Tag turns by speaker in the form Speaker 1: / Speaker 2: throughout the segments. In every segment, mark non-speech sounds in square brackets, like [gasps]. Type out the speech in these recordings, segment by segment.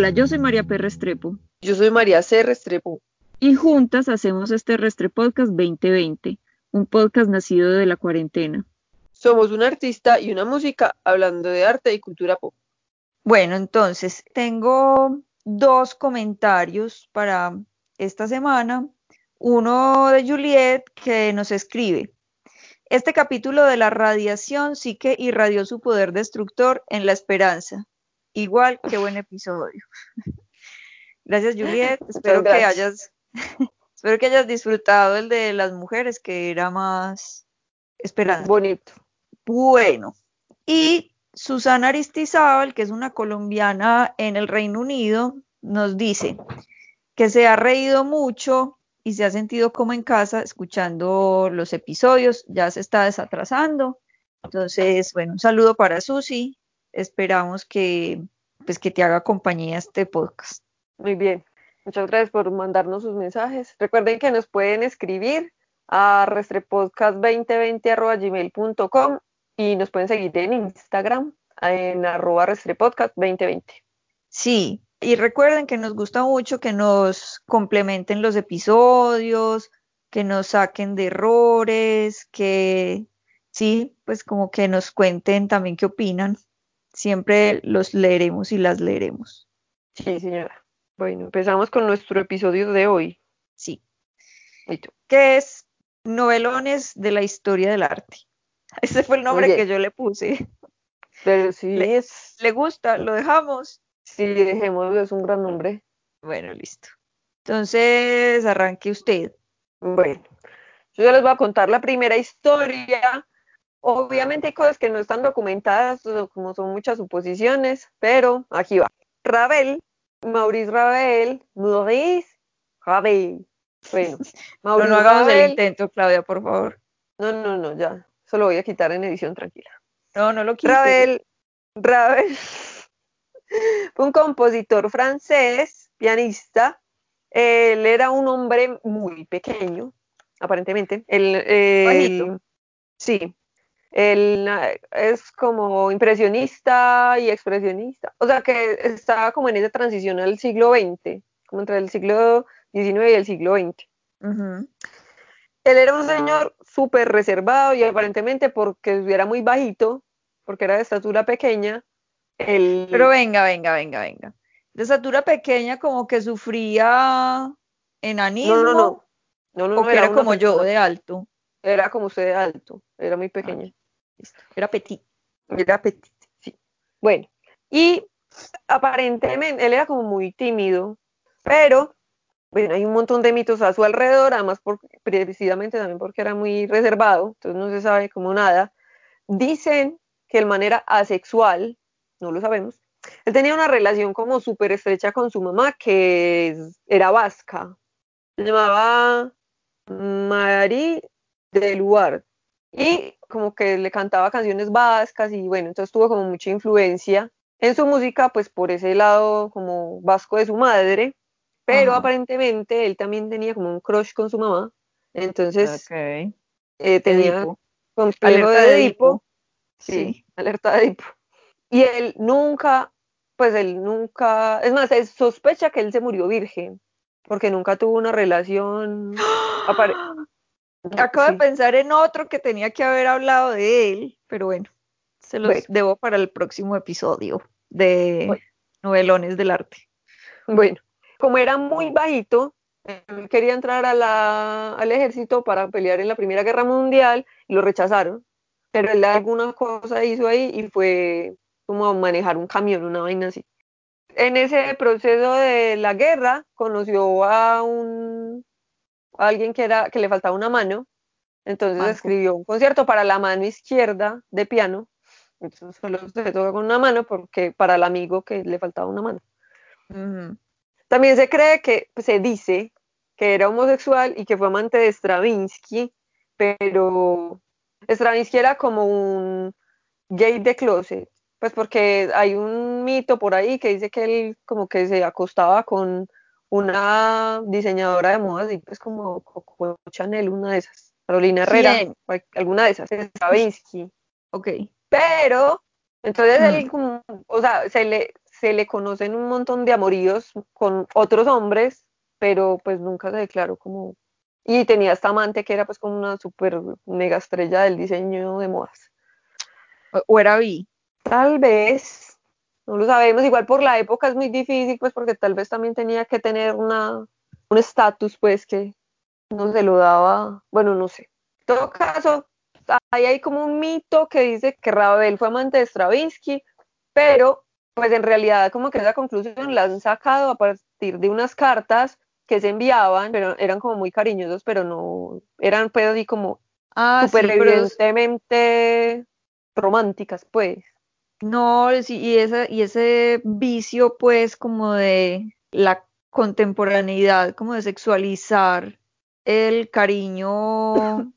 Speaker 1: Hola, yo soy María P. Restrepo.
Speaker 2: Yo soy María C. Restrepo.
Speaker 1: Y juntas hacemos este Restre Podcast 2020, un podcast nacido de la cuarentena.
Speaker 2: Somos un artista y una música hablando de arte y cultura pop.
Speaker 1: Bueno, entonces tengo dos comentarios para esta semana. Uno de Juliet que nos escribe. Este capítulo de la radiación sí que irradió su poder destructor en la esperanza. Igual, qué buen episodio. [laughs] Gracias, Juliet. Espero que hayas, [laughs] espero que hayas disfrutado el de las mujeres, que era más esperanza.
Speaker 2: Bonito.
Speaker 1: Bueno, y Susana Aristizábal, que es una colombiana en el Reino Unido, nos dice que se ha reído mucho y se ha sentido como en casa escuchando los episodios, ya se está desatrasando. Entonces, bueno, un saludo para Susi esperamos que, pues, que te haga compañía este podcast.
Speaker 2: Muy bien. Muchas gracias por mandarnos sus mensajes. Recuerden que nos pueden escribir a restrepodcast2020.gmail.com y nos pueden seguir en Instagram en arroba restrepodcast2020.
Speaker 1: Sí, y recuerden que nos gusta mucho que nos complementen los episodios, que nos saquen de errores, que sí, pues como que nos cuenten también qué opinan siempre los leeremos y las leeremos.
Speaker 2: Sí, señora. Bueno, empezamos con nuestro episodio de hoy.
Speaker 1: Sí. ¿Qué es Novelones de la Historia del Arte? [laughs] Ese fue el nombre que yo le puse.
Speaker 2: Pero sí
Speaker 1: le,
Speaker 2: es...
Speaker 1: ¿Le gusta? ¿Lo dejamos?
Speaker 2: Sí, dejémoslo, es un gran nombre.
Speaker 1: Bueno, listo. Entonces, arranque usted.
Speaker 2: Bueno, yo les voy a contar la primera historia Obviamente hay cosas que no están documentadas, como son muchas suposiciones, pero aquí va. Ravel, Maurice Ravel, Maurice Ravel. Bueno,
Speaker 1: Maurice [laughs] no, no hagamos el intento, Claudia, por favor.
Speaker 2: No, no, no, ya. Solo voy a quitar en edición tranquila.
Speaker 1: No, no lo quites.
Speaker 2: Ravel, Ravel fue [laughs] un compositor francés, pianista. Él era un hombre muy pequeño, aparentemente. El, sí, él es como impresionista y expresionista, o sea que estaba como en esa transición al siglo XX, como entre el siglo XIX y el siglo XX. Él era un señor súper reservado y aparentemente porque era muy bajito, porque era de estatura pequeña, él...
Speaker 1: Pero venga, venga, venga, venga. De estatura pequeña como que sufría enanismo.
Speaker 2: No, no, no. no, no,
Speaker 1: o era, como yo, de alto.
Speaker 2: Era como usted de alto, era muy pequeña.
Speaker 1: Era petit.
Speaker 2: Era petit, sí. Bueno, y aparentemente él era como muy tímido, pero bueno, hay un montón de mitos a su alrededor, además precisamente también porque era muy reservado, entonces no se sabe como nada. Dicen que de manera asexual, no lo sabemos, él tenía una relación como súper estrecha con su mamá, que era vasca. Se llamaba Marie de Luar. Y como que le cantaba canciones vascas y bueno, entonces tuvo como mucha influencia en su música, pues por ese lado como vasco de su madre, pero aparentemente él también tenía como un crush con su mamá, entonces eh, tenía complejo de Edipo, sí, alerta de Edipo, y él nunca, pues él nunca, es más, es sospecha que él se murió virgen, porque nunca tuvo una relación, [gasps]
Speaker 1: Acabo de pensar en otro que tenía que haber hablado de él, pero bueno, se los debo para el próximo episodio de Novelones del Arte.
Speaker 2: Bueno, como era muy bajito, él quería entrar al ejército para pelear en la Primera Guerra Mundial y lo rechazaron. Pero él alguna cosa hizo ahí y fue como manejar un camión, una vaina así. En ese proceso de la guerra conoció a un alguien que, era, que le faltaba una mano, entonces escribió un concierto para la mano izquierda de piano, entonces solo se toca con una mano porque para el amigo que le faltaba una mano. También se cree que, pues, se dice que era homosexual y que fue amante de Stravinsky, pero Stravinsky era como un gay de closet, pues porque hay un mito por ahí que dice que él como que se acostaba con una diseñadora de modas, y pues como Chanel, una de esas, Carolina Herrera, alguna de esas, Stravinsky.
Speaker 1: Ok.
Speaker 2: Pero, entonces él como, o sea, se le, se le conocen un montón de amoríos con otros hombres, pero pues nunca se declaró como... Y tenía esta amante que era pues como una super mega estrella del diseño de modas.
Speaker 1: ¿O era bi?
Speaker 2: Tal vez, no lo sabemos, igual por la época es muy difícil, pues porque tal vez también tenía que tener una, un estatus, pues que no se lo daba, bueno, no sé. En todo caso, ahí hay como un mito que dice que Ravel fue amante de Stravinsky, pero pues en realidad como que esa conclusión la han sacado a partir de unas cartas que se enviaban, pero eran como muy cariñosos, pero no, eran pues así como
Speaker 1: Ah,
Speaker 2: súper
Speaker 1: sí,
Speaker 2: evidentemente románticas, pues.
Speaker 1: No, sí, y ese, y ese vicio, pues, como de la contemporaneidad, como de sexualizar el cariño, [laughs]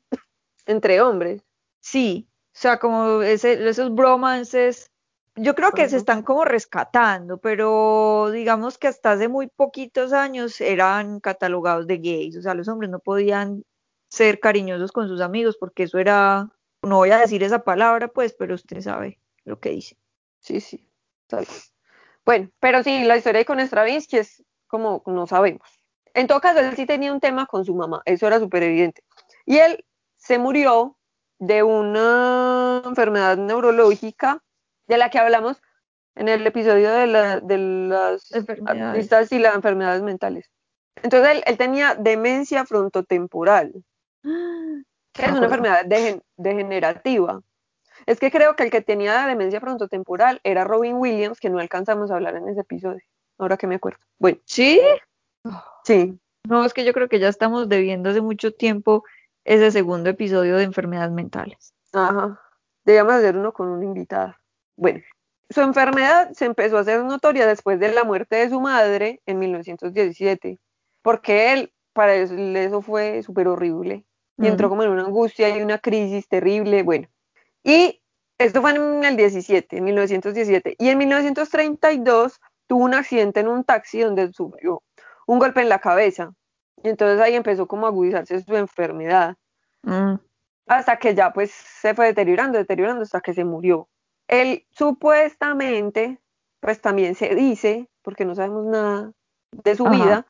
Speaker 2: Entre hombres.
Speaker 1: sí, o sea, como ese, esos bromances, yo creo que se están como rescatando, pero digamos que hasta hace muy poquitos años eran catalogados de gays, o sea, los hombres no podían ser cariñosos con sus amigos porque eso era, no voy a decir esa palabra, pues, pero usted sabe lo que dice.
Speaker 2: Sí, sí. tal. Bueno, pero sí, la historia con Stravinsky es como no sabemos. En todo caso, él sí tenía un tema con su mamá, eso era súper evidente. Y él se murió de una enfermedad neurológica de la que hablamos en el episodio de, la- de las
Speaker 1: Enfermedades.
Speaker 2: artistas y las enfermedades mentales. Entonces, él, él tenía demencia frontotemporal, que [gasps] es una enfermedad degen- degenerativa. Es que creo que el que tenía demencia frontotemporal era Robin Williams, que no alcanzamos a hablar en ese episodio, ahora que me acuerdo. Bueno,
Speaker 1: ¿Sí?
Speaker 2: sí,
Speaker 1: No, es que yo creo que ya estamos debiendo hace mucho tiempo ese segundo episodio de enfermedades mentales.
Speaker 2: ajá. Debíamos hacer uno con una invitada. Bueno, su enfermedad se empezó a hacer notoria después de la muerte de su madre en 1917, porque él, para él eso fue súper horrible. Y entró como en una angustia y una crisis terrible, bueno. Y esto fue en el 17, en 1917. Y en 1932 tuvo un accidente en un taxi donde sufrió un golpe en la cabeza. Y entonces ahí empezó como a agudizarse su enfermedad.
Speaker 1: Mm.
Speaker 2: Hasta que ya pues se fue deteriorando, deteriorando hasta que se murió. Él supuestamente, pues también se dice, porque no sabemos nada de su
Speaker 1: Ajá.
Speaker 2: vida,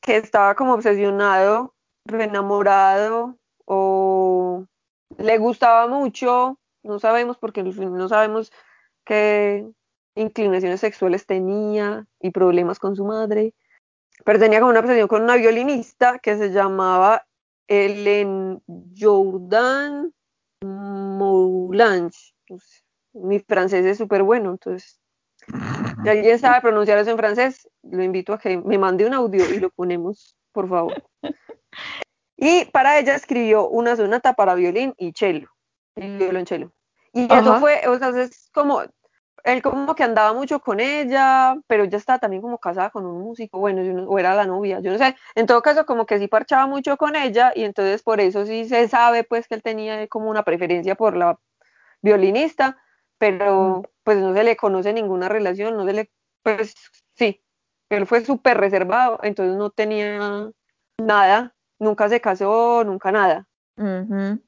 Speaker 2: que estaba como obsesionado, enamorado o le gustaba mucho, no sabemos porque fin no sabemos qué inclinaciones sexuales tenía y problemas con su madre, pero tenía como una obsesión con una violinista que se llamaba Hélène Jourdan Moulange. Pues, mi francés es súper bueno, entonces si [laughs] alguien sabe pronunciar eso en francés, lo invito a que me mande un audio y lo ponemos, por favor. [laughs] Y para ella escribió una sonata para violín y cello, y violonchelo. Y eso fue, o sea, es como, él como que andaba mucho con ella, pero ella estaba también como casada con un músico, bueno, yo no- o era la novia, yo no sé. En todo caso, como que sí parchaba mucho con ella y entonces por eso sí se sabe pues que él tenía como una preferencia por la violinista, pero pues no se le conoce ninguna relación, no se le, pues sí, él fue súper reservado, entonces no tenía nada, nunca se casó, nunca nada.
Speaker 1: Ujú.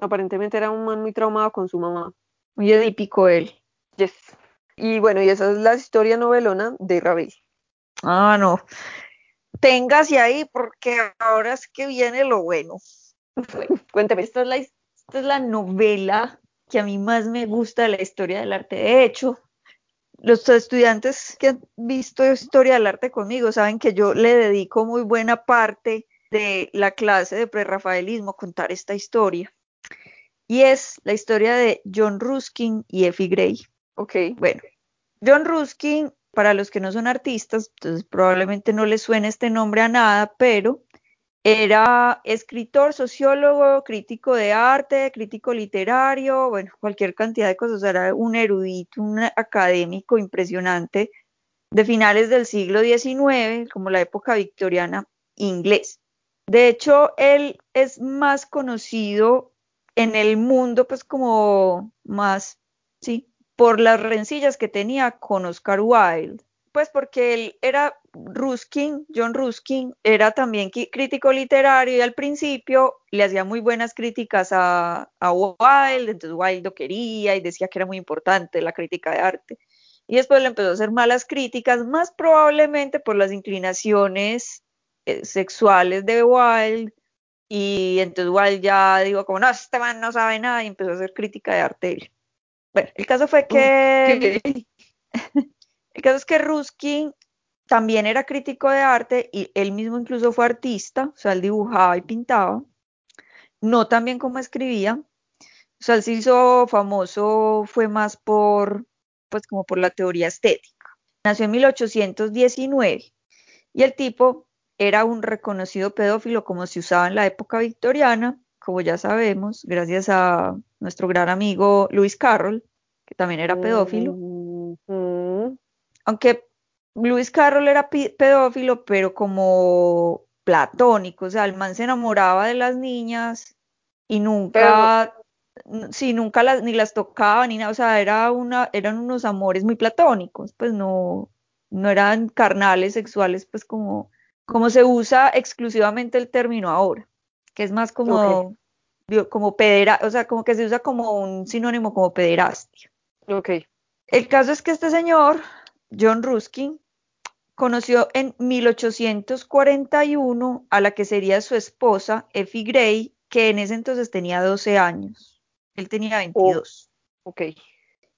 Speaker 2: Aparentemente era un man muy traumado con su mamá.
Speaker 1: Muy edípico él.
Speaker 2: Yes. Y bueno, y esa es la historia novelona de Ravel.
Speaker 1: Ah, no. Téngase ahí porque ahora es que viene lo bueno. [laughs]
Speaker 2: Cuénteme.
Speaker 1: Esta es la, esta es la novela que a mí más me gusta de la historia del arte. De hecho, los estudiantes que han visto historia del arte conmigo saben que yo le dedico muy buena parte de la clase de prerrafaelismo a contar esta historia. Y es la historia de John Ruskin y Effie Gray.
Speaker 2: Ok.
Speaker 1: Bueno, John Ruskin, para los que no son artistas, entonces probablemente no les suene este nombre a nada, pero era escritor, sociólogo, crítico de arte, crítico literario, bueno, cualquier cantidad de cosas. Era un erudito, un académico impresionante de finales del siglo XIX, como la época victoriana inglés. De hecho, él es más conocido en el mundo, pues como más, sí, por las rencillas que tenía con Oscar Wilde. Pues porque él era Ruskin, John Ruskin, era también crítico literario y al principio le hacía muy buenas críticas a, a Wilde, entonces Wilde lo quería y decía que era muy importante la crítica de arte. y después le empezó a hacer malas críticas, más probablemente por las inclinaciones eh, sexuales de Wilde, y entonces Wilde ya digo como, no, este man no sabe nada, y empezó a hacer crítica de Artel. Bueno, el caso fue que, [laughs] el caso es que Ruskin también era crítico de arte y él mismo incluso fue artista, o sea, él dibujaba y pintaba, no tan bien como escribía, o sea, él se hizo famoso, fue más por, pues como por la teoría estética. Nació en 1819 y el tipo era un reconocido pedófilo como se usaba en la época victoriana, como ya sabemos, gracias a nuestro gran amigo Luis Carroll, que también era pedófilo. Aunque Luis Carroll era pedófilo, pero como platónico, o sea, el man se enamoraba de las niñas y nunca, sí, nunca las, ni las tocaba ni nada, o sea, era una, eran unos amores muy platónicos, pues no, no eran carnales, sexuales, pues como, como se usa exclusivamente el término ahora, que es más como, como pedera, o sea, como que se usa como un sinónimo como pederastia.
Speaker 2: Ok.
Speaker 1: El caso es que este señor John Ruskin conoció en 1841 a la que sería su esposa, Effie Gray, que en ese entonces tenía 12 años. Él tenía 22.
Speaker 2: ok.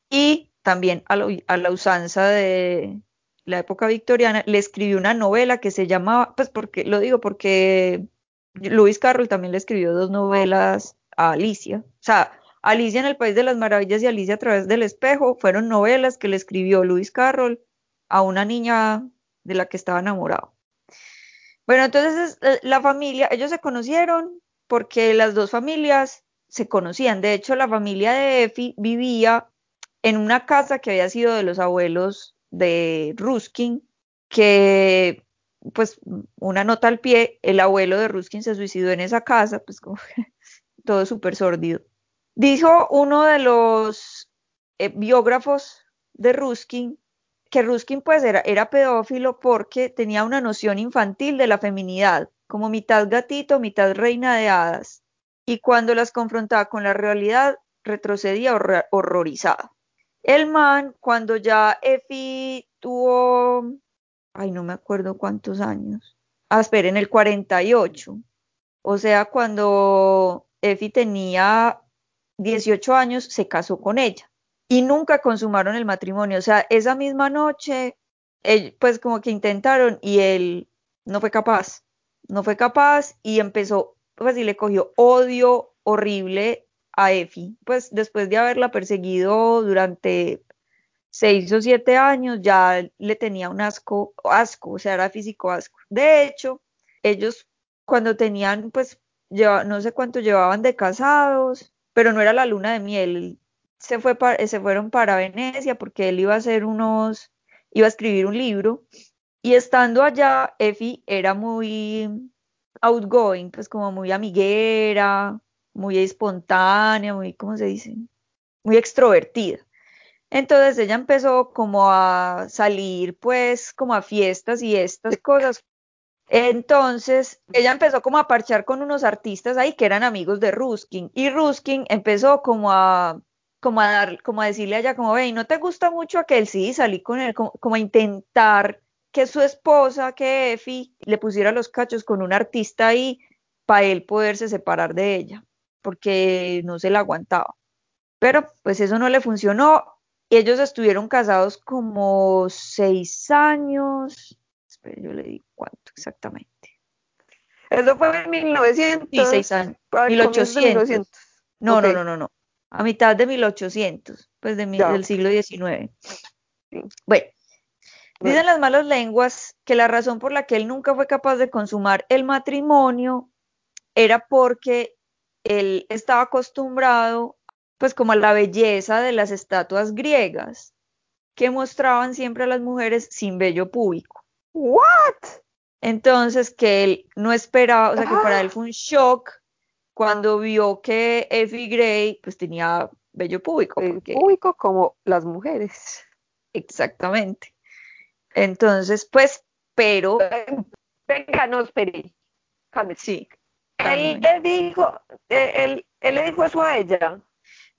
Speaker 1: Y también a la, usanza de la época victoriana, le escribió una novela que se llamaba, pues porque lo digo porque Lewis Carroll también le escribió dos novelas a Alicia. O sea, Alicia en el País de las Maravillas y Alicia a través del espejo fueron novelas que le escribió Lewis Carroll a una niña de la que estaba enamorado. Bueno, entonces eh, la familia, ellos se conocieron porque las dos familias se conocían. De hecho, la familia de Effie vivía en una casa que había sido de los abuelos de Ruskin, que pues una nota al pie, el abuelo de Ruskin se suicidó en esa casa, pues [laughs] todo súper sórdido. Dijo uno de los eh, biógrafos de Ruskin que Ruskin pues era, era pedófilo porque tenía una noción infantil de la feminidad, como mitad gatito, mitad reina de hadas, y cuando las confrontaba con la realidad retrocedía horrorizada. El man, cuando ya Effie tuvo, ay, no me acuerdo cuántos años, ah, esperen, el 48, o sea, cuando Effie tenía 18 años, se casó con ella. Y nunca consumaron el matrimonio. O sea, esa misma noche, pues como que intentaron y él no fue capaz, no fue capaz y empezó, pues y le cogió odio horrible a Effie, pues después de haberla perseguido durante seis o siete años, ya le tenía un asco, asco, o sea, era físico asco. De hecho, ellos cuando tenían, pues, no sé cuánto llevaban de casados, pero no era la luna de miel, se, fue se fueron para Venecia porque él iba a hacer unos, iba a escribir un libro y estando allá, Effie era muy outgoing, pues como muy amiguera, muy espontánea, muy, ¿cómo se dice? Muy extrovertida. Entonces ella empezó como a salir pues como a fiestas y estas cosas. Entonces ella empezó como a parchar con unos artistas ahí que eran amigos de Ruskin y Ruskin empezó como a como a dar, como a decirle a ella, como, ve, ¿no te gusta mucho aquel? Sí, salí con él, como, a intentar que su esposa, que Efi, le pusiera los cachos con un artista ahí para él poderse separar de ella, porque no se la aguantaba. Pero pues eso no le funcionó. Ellos estuvieron casados como seis años. Espera, yo le digo cuánto exactamente.
Speaker 2: Eso fue en 1900.
Speaker 1: Sí, seis años. 1800. No, no, no, no, no a mitad de 1800, pues de del siglo XIX. Bueno, dicen las malas lenguas que la razón por la que él nunca fue capaz de consumar el matrimonio era porque él estaba acostumbrado pues como a la belleza de las estatuas griegas que mostraban siempre a las mujeres sin vello público.
Speaker 2: What?
Speaker 1: Entonces que él no esperaba, o sea que para él [gasps] fue un shock cuando vio que Effie Gray pues tenía vello público.
Speaker 2: Público como las mujeres.
Speaker 1: Exactamente. Entonces, pues, pero...
Speaker 2: Venga, no, espere.
Speaker 1: Sí.
Speaker 2: Él le dijo, él, él le dijo eso a ella.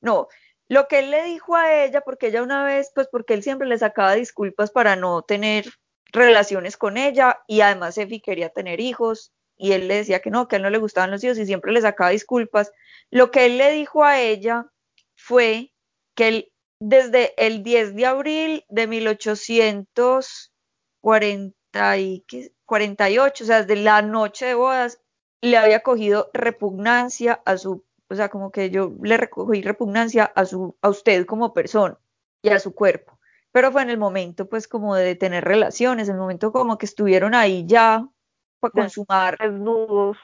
Speaker 1: No, lo que él le dijo a ella, porque ella una vez, pues porque él siempre le sacaba disculpas para no tener relaciones con ella y además Efi quería tener hijos y él le decía que no, que a él no le gustaban los hijos y siempre le sacaba disculpas. Lo que él le dijo a ella fue que él, desde el 10 de abril de 1848, o sea, desde la noche de bodas, le había cogido repugnancia a su, o sea, como que yo le recogí repugnancia a su, a usted como persona y a su cuerpo. Pero fue en el momento, pues, como de tener relaciones, en el momento como que estuvieron ahí ya para consumar.
Speaker 2: Desnudos.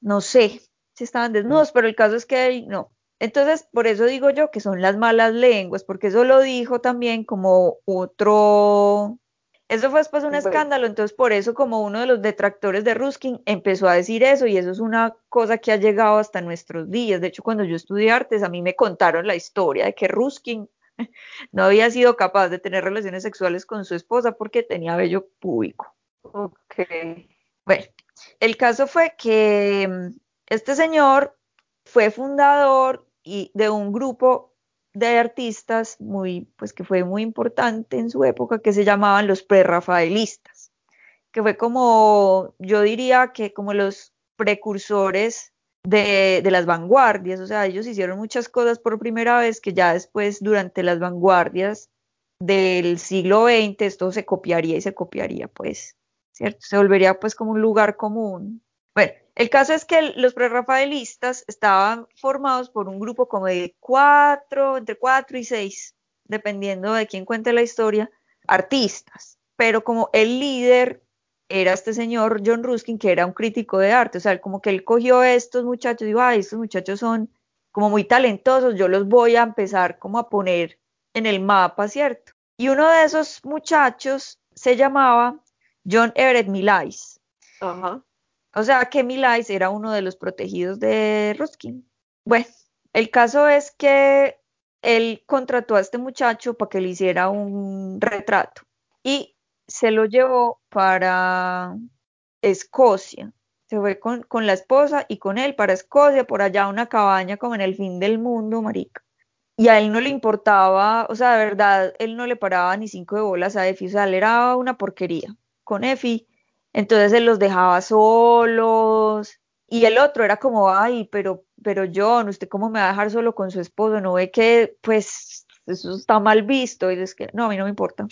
Speaker 1: No sé si estaban desnudos, pero el caso es que no. Entonces, por eso digo yo que son las malas lenguas, porque eso lo dijo también como otro. Eso fue después un escándalo, entonces por eso como uno de los detractores de Ruskin empezó a decir eso y eso es una cosa que ha llegado hasta nuestros días. De hecho, cuando yo estudié artes, a mí me contaron la historia de que Ruskin [laughs] no había sido capaz de tener relaciones sexuales con su esposa porque tenía vello público.
Speaker 2: Ok.
Speaker 1: Bueno, el caso fue que mm, este señor fue fundador y de un grupo de artistas muy, pues que fue muy importante en su época, que se llamaban los prerrafaelistas, que fue como, yo diría que como los precursores de, de, las vanguardias, o sea, ellos hicieron muchas cosas por primera vez que ya después, durante las vanguardias del siglo XX, esto se copiaría y se copiaría, pues, ¿cierto? Se volvería pues como un lugar común. Bueno, el caso es que los prerrafaelistas estaban formados por un grupo como de cuatro, entre cuatro y seis, dependiendo de quién cuente la historia, artistas. Pero como el líder era este señor John Ruskin, que era un crítico de arte, o sea, como que él cogió a estos muchachos y dijo, ay, estos muchachos son como muy talentosos, yo los voy a empezar como a poner en el mapa, ¿cierto? Y uno de esos muchachos se llamaba John Everett Millais.
Speaker 2: Ajá.
Speaker 1: O sea que Milais era uno de los protegidos de Ruskin. Bueno, el caso es que él contrató a este muchacho para que le hiciera un retrato y se lo llevó para Escocia. Se fue con, con la esposa y con él para Escocia, por allá una cabaña como en el fin del mundo, marica. Y a él no le importaba, o sea, de verdad, él no le paraba ni cinco de bolas a Efi, o sea, él era una porquería con Efi entonces él los dejaba solos y el otro era como, ay, pero, pero John, ¿usted cómo me va a dejar solo con su esposo? ¿No ve que, pues, eso está mal visto? Y es que, no, a mí no me importa.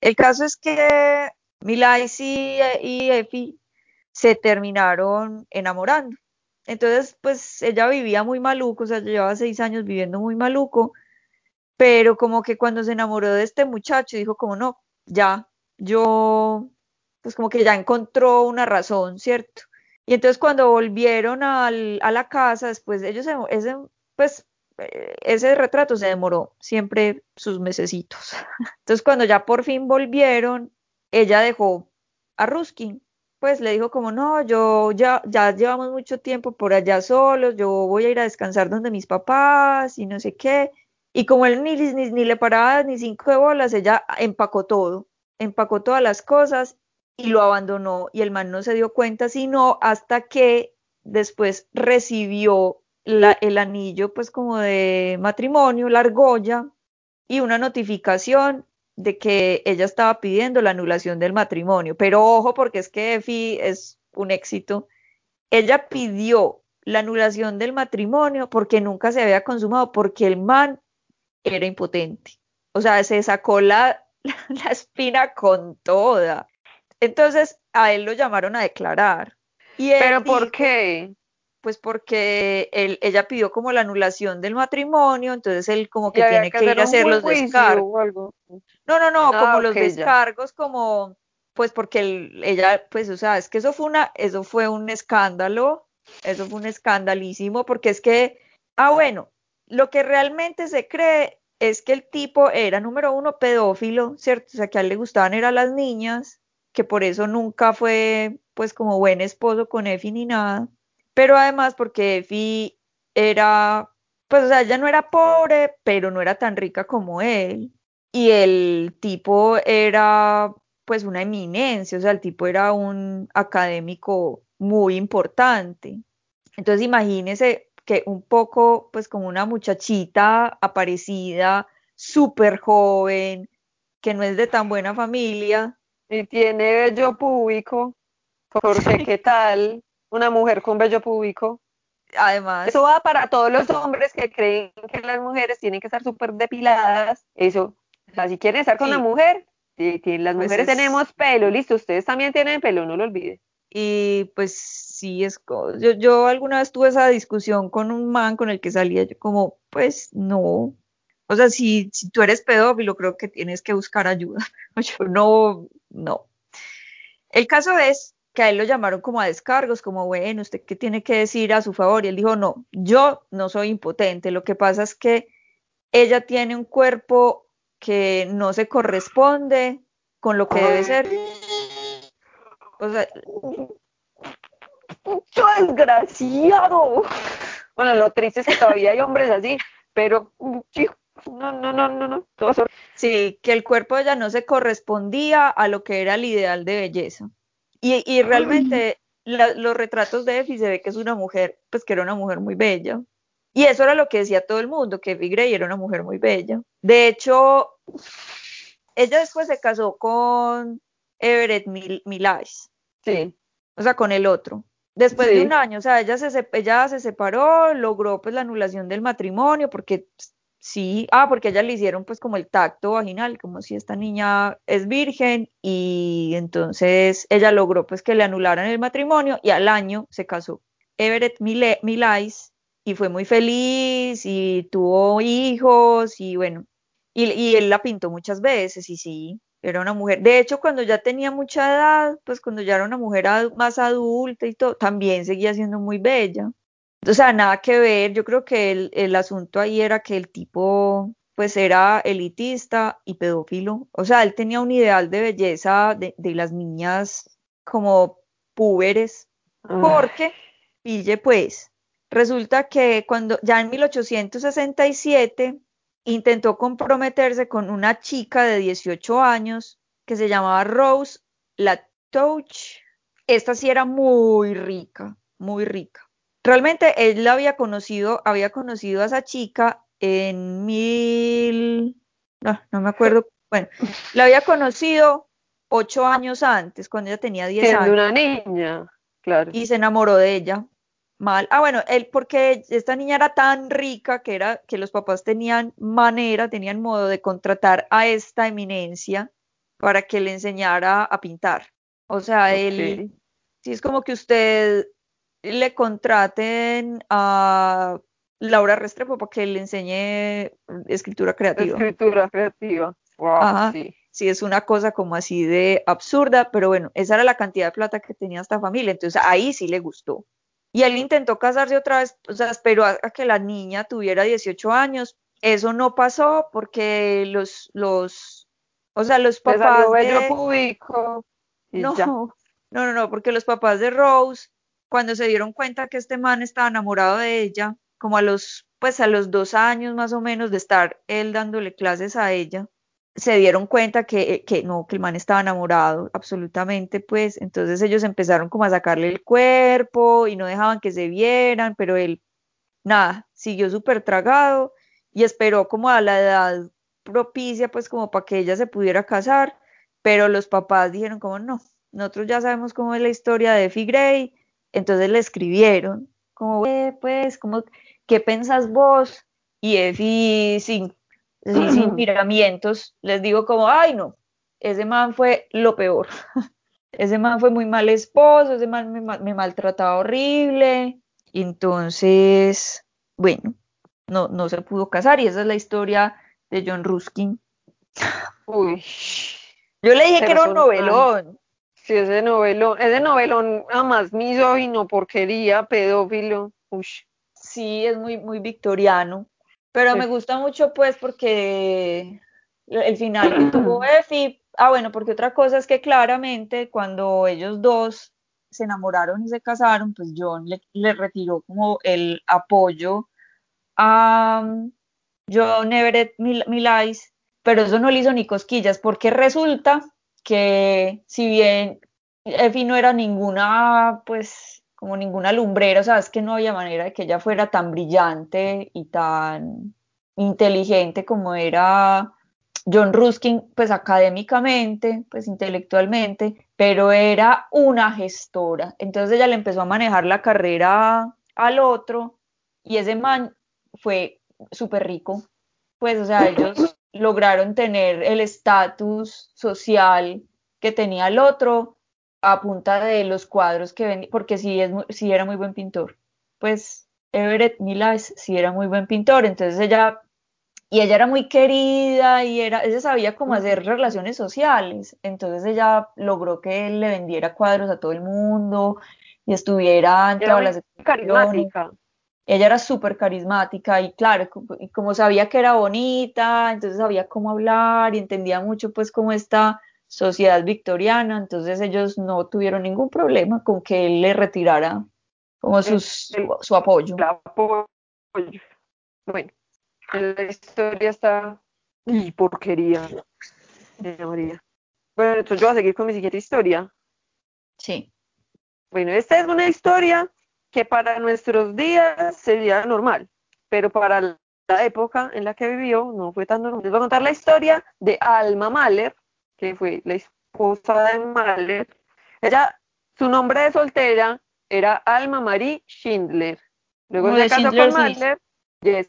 Speaker 1: El caso es que Milais y, Efi se terminaron enamorando. Entonces, pues ella vivía muy maluco, o sea, llevaba seis años viviendo muy maluco, pero como que cuando se enamoró de este muchacho, dijo como, no, ya, yo pues como que ya encontró una razón, ¿cierto? Y entonces cuando volvieron al, a la casa, después ellos, ese, pues eh, ese retrato se demoró siempre sus mesecitos. [laughs] Entonces cuando ya por fin volvieron, ella dejó a Ruskin, pues le dijo como, no, yo ya, ya llevamos mucho tiempo por allá solos, yo voy a ir a descansar donde mis papás y no sé qué. Y como él ni, ni, ni le paraba ni cinco de bolas, ella empacó todo, empacó todas las cosas y lo abandonó y el man no se dio cuenta sino hasta que después recibió el anillo pues como de matrimonio, la argolla y una notificación de que ella estaba pidiendo la anulación del matrimonio. Pero ojo porque es que Efi es un éxito. Ella pidió la anulación del matrimonio porque nunca se había consumado, porque el man era impotente. O sea, se sacó la, [laughs] la espina con toda. Entonces a él lo llamaron a declarar. Y
Speaker 2: ¿Pero por qué?
Speaker 1: Pues porque él, ella pidió como la anulación del matrimonio, entonces él como que tiene que, ir a hacer los descargos. No, no, no, como ah, los descargos, como pues porque ella, pues, o sea, es que eso fue una, eso fue un escándalo, eso fue un escandalísimo, porque es que, ah, bueno, lo que realmente se cree es que el tipo era, número uno, pedófilo, ¿cierto? O sea, que a él le gustaban eran las niñas, que por eso nunca fue pues como buen esposo con Efi ni nada, pero además porque Efi era, pues o sea, ella no era pobre, pero no era tan rica como él, y el tipo era pues una eminencia, o sea, el tipo era un académico muy importante. Entonces imagínese que un poco, pues como una muchachita aparecida, súper joven, que no es de tan buena familia.
Speaker 2: Y tiene bello público, porque qué tal una mujer con bello público.
Speaker 1: Además,
Speaker 2: Eso va para todos los hombres que creen que las mujeres tienen que estar súper depiladas. Eso, o sea, si quieren estar con
Speaker 1: Sí.
Speaker 2: la mujer, las
Speaker 1: Pues
Speaker 2: mujeres
Speaker 1: es-
Speaker 2: tenemos pelo, listo, ustedes también tienen pelo, no lo olviden.
Speaker 1: y pues sí, es yo, yo alguna vez tuve esa discusión con un man con el que salía, yo como, pues no. O sea, si, si tú eres pedófilo, creo que tienes que buscar ayuda. [laughs] Yo no, no. El caso es que a él lo llamaron como a descargos, como, bueno, ¿usted qué tiene que decir a su favor? Y él dijo, no, yo no soy impotente, lo que pasa es que ella tiene un cuerpo que no se corresponde con lo que debe ser. O sea,
Speaker 2: ¡Mucho desgraciado! Bueno, lo triste es que todavía hay hombres así, pero chico, no, no, no, no, no, todos son-
Speaker 1: sí, que el cuerpo de ella no se correspondía a lo que era el ideal de belleza. Y, y realmente la- los retratos de Effie se ve que es una mujer, pues que era una mujer muy bella. Y eso era lo que decía todo el mundo, que Effie Gray era una mujer muy bella. De hecho, ella después se casó con Everett Mil- Millais,
Speaker 2: Sí,
Speaker 1: o sea, con el otro. Después de un año, o sea, ella se, ella se separó, logró pues la anulación del matrimonio, porque pues, sí, ah, porque a ella le hicieron pues como el tacto vaginal, como si esta niña es virgen, y entonces ella logró pues que le anularan el matrimonio, y al año se casó Everett Mile- Millais, y fue muy feliz, y tuvo hijos, y bueno, y, y él la pintó muchas veces, y sí, era una mujer. De hecho, cuando ya tenía mucha edad, pues cuando ya era una mujer más adulta y todo, también seguía siendo muy bella. O sea, nada que ver. Yo creo que el, el asunto ahí era que el tipo, pues era elitista y pedófilo. O sea, él tenía un ideal de belleza de, de las niñas como púberes. Porque, pille pues, resulta que cuando ya en 1867 intentó comprometerse con una chica de 18 años que se llamaba Rose Latouche. Esta sí era muy rica, muy rica. Realmente él la había conocido, había conocido a esa chica en mil, no, no me acuerdo, bueno, la había conocido ocho años antes, cuando ella tenía 10
Speaker 2: siendo
Speaker 1: años
Speaker 2: una niña, claro.
Speaker 1: y se enamoró de ella. Mal. Ah, bueno, él porque esta niña era tan rica que era que los papás tenían manera, tenían modo de contratar a esta eminencia para que le enseñara a pintar. O sea, él, sí es como que usted le contraten a Laura Restrepo para que le enseñe escritura creativa.
Speaker 2: Escritura creativa. Wow,
Speaker 1: Ajá.
Speaker 2: sí.
Speaker 1: Sí, es una cosa como así de absurda, pero bueno, esa era la cantidad de plata que tenía esta familia, entonces ahí sí le gustó. Y él intentó casarse otra vez, o sea, esperó a, a que la niña tuviera 18 años. Eso no pasó porque los, los, o sea, los papás
Speaker 2: bello público
Speaker 1: no, no, no, no, porque los papás de Rose, cuando se dieron cuenta que este man estaba enamorado de ella, como a los, pues a los dos años más o menos de estar él dándole clases a ella, se dieron cuenta que, que no, que el man estaba enamorado, absolutamente, pues, entonces ellos empezaron como a sacarle el cuerpo y no dejaban que se vieran, pero él, nada, siguió súper tragado y esperó como a la edad propicia, pues, como para que ella se pudiera casar, pero los papás dijeron como, no, nosotros ya sabemos cómo es la historia de Effie Gray, entonces le escribieron, como, "Eh, pues, como, ¿qué pensás vos? Y Effie, sin sin [clears throat] miramientos, les digo como, ay no, ese man fue lo peor. [laughs] Ese man fue muy mal esposo, ese man me, ma- me maltrataba horrible. Entonces, bueno, no, no se pudo casar y esa es la historia de John Ruskin.
Speaker 2: Uy.
Speaker 1: Yo le dije que era un novelón.
Speaker 2: Sí, ese novelón, ese novelón, además misógino, porquería, pedófilo. Uy.
Speaker 1: Sí, es muy, muy victoriano. Pero
Speaker 2: Sí.
Speaker 1: me gusta mucho, pues, porque el final que tuvo [clears throat] Effie. Ah, bueno, porque otra cosa es que claramente cuando ellos dos se enamoraron y se casaron, pues John le, le retiró como el apoyo a um, John Everett Mil- Millais, pero eso no le hizo ni cosquillas, porque resulta que si bien Effie no era ninguna, pues, como ninguna lumbrera, o sea, es que no había manera de que ella fuera tan brillante y tan inteligente como era John Ruskin, pues académicamente, pues intelectualmente, pero era una gestora. Entonces ella le empezó a manejar la carrera al otro y ese man fue súper rico. Pues, o sea, ellos lograron tener el estatus social que tenía el otro a punta de los cuadros que vendía, porque sí, es, sí era muy buen pintor. Pues Everett Mills sí era muy buen pintor, entonces ella y ella era muy querida y era, ella sabía cómo hacer relaciones sociales, entonces ella logró que él le vendiera cuadros a todo el mundo y estuviera en todas las
Speaker 2: carismática.
Speaker 1: Ella era súper carismática y claro, y como sabía que era bonita, entonces sabía cómo hablar y entendía mucho pues cómo esta sociedad victoriana, entonces ellos no tuvieron ningún problema con que él le retirara como sus, su apoyo.
Speaker 2: Bueno, la historia está y porquería María. Bueno, entonces yo voy a seguir con mi siguiente historia.
Speaker 1: Sí.
Speaker 2: Bueno, esta es una historia que para nuestros días sería normal, pero para la época en la que vivió no fue tan normal. Les voy a contar la historia de Alma Mahler, que fue la esposa de Mahler. Ella, su nombre de soltera era Alma Marie Schindler. Luego se casó con Mahler. Yes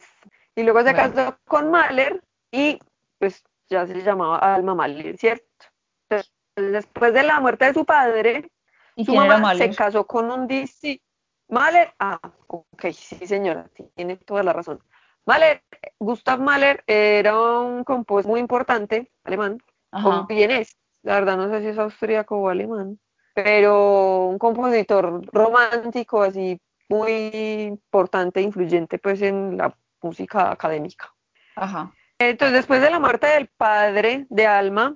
Speaker 2: y luego se casó con Mahler y pues ya se llamaba Alma Mahler, ¿cierto? Entonces, después de la muerte de su padre, su mamá se casó con un DC. Mahler, ah, ok, sí señora, tiene toda la razón. Mahler, Gustav Mahler era un compositor muy importante, alemán, con quién es, la verdad no sé si es austríaco o alemán, pero un compositor romántico así muy importante, influyente pues en la música académica.
Speaker 1: Ajá.
Speaker 2: Entonces, después de la muerte del padre de Alma,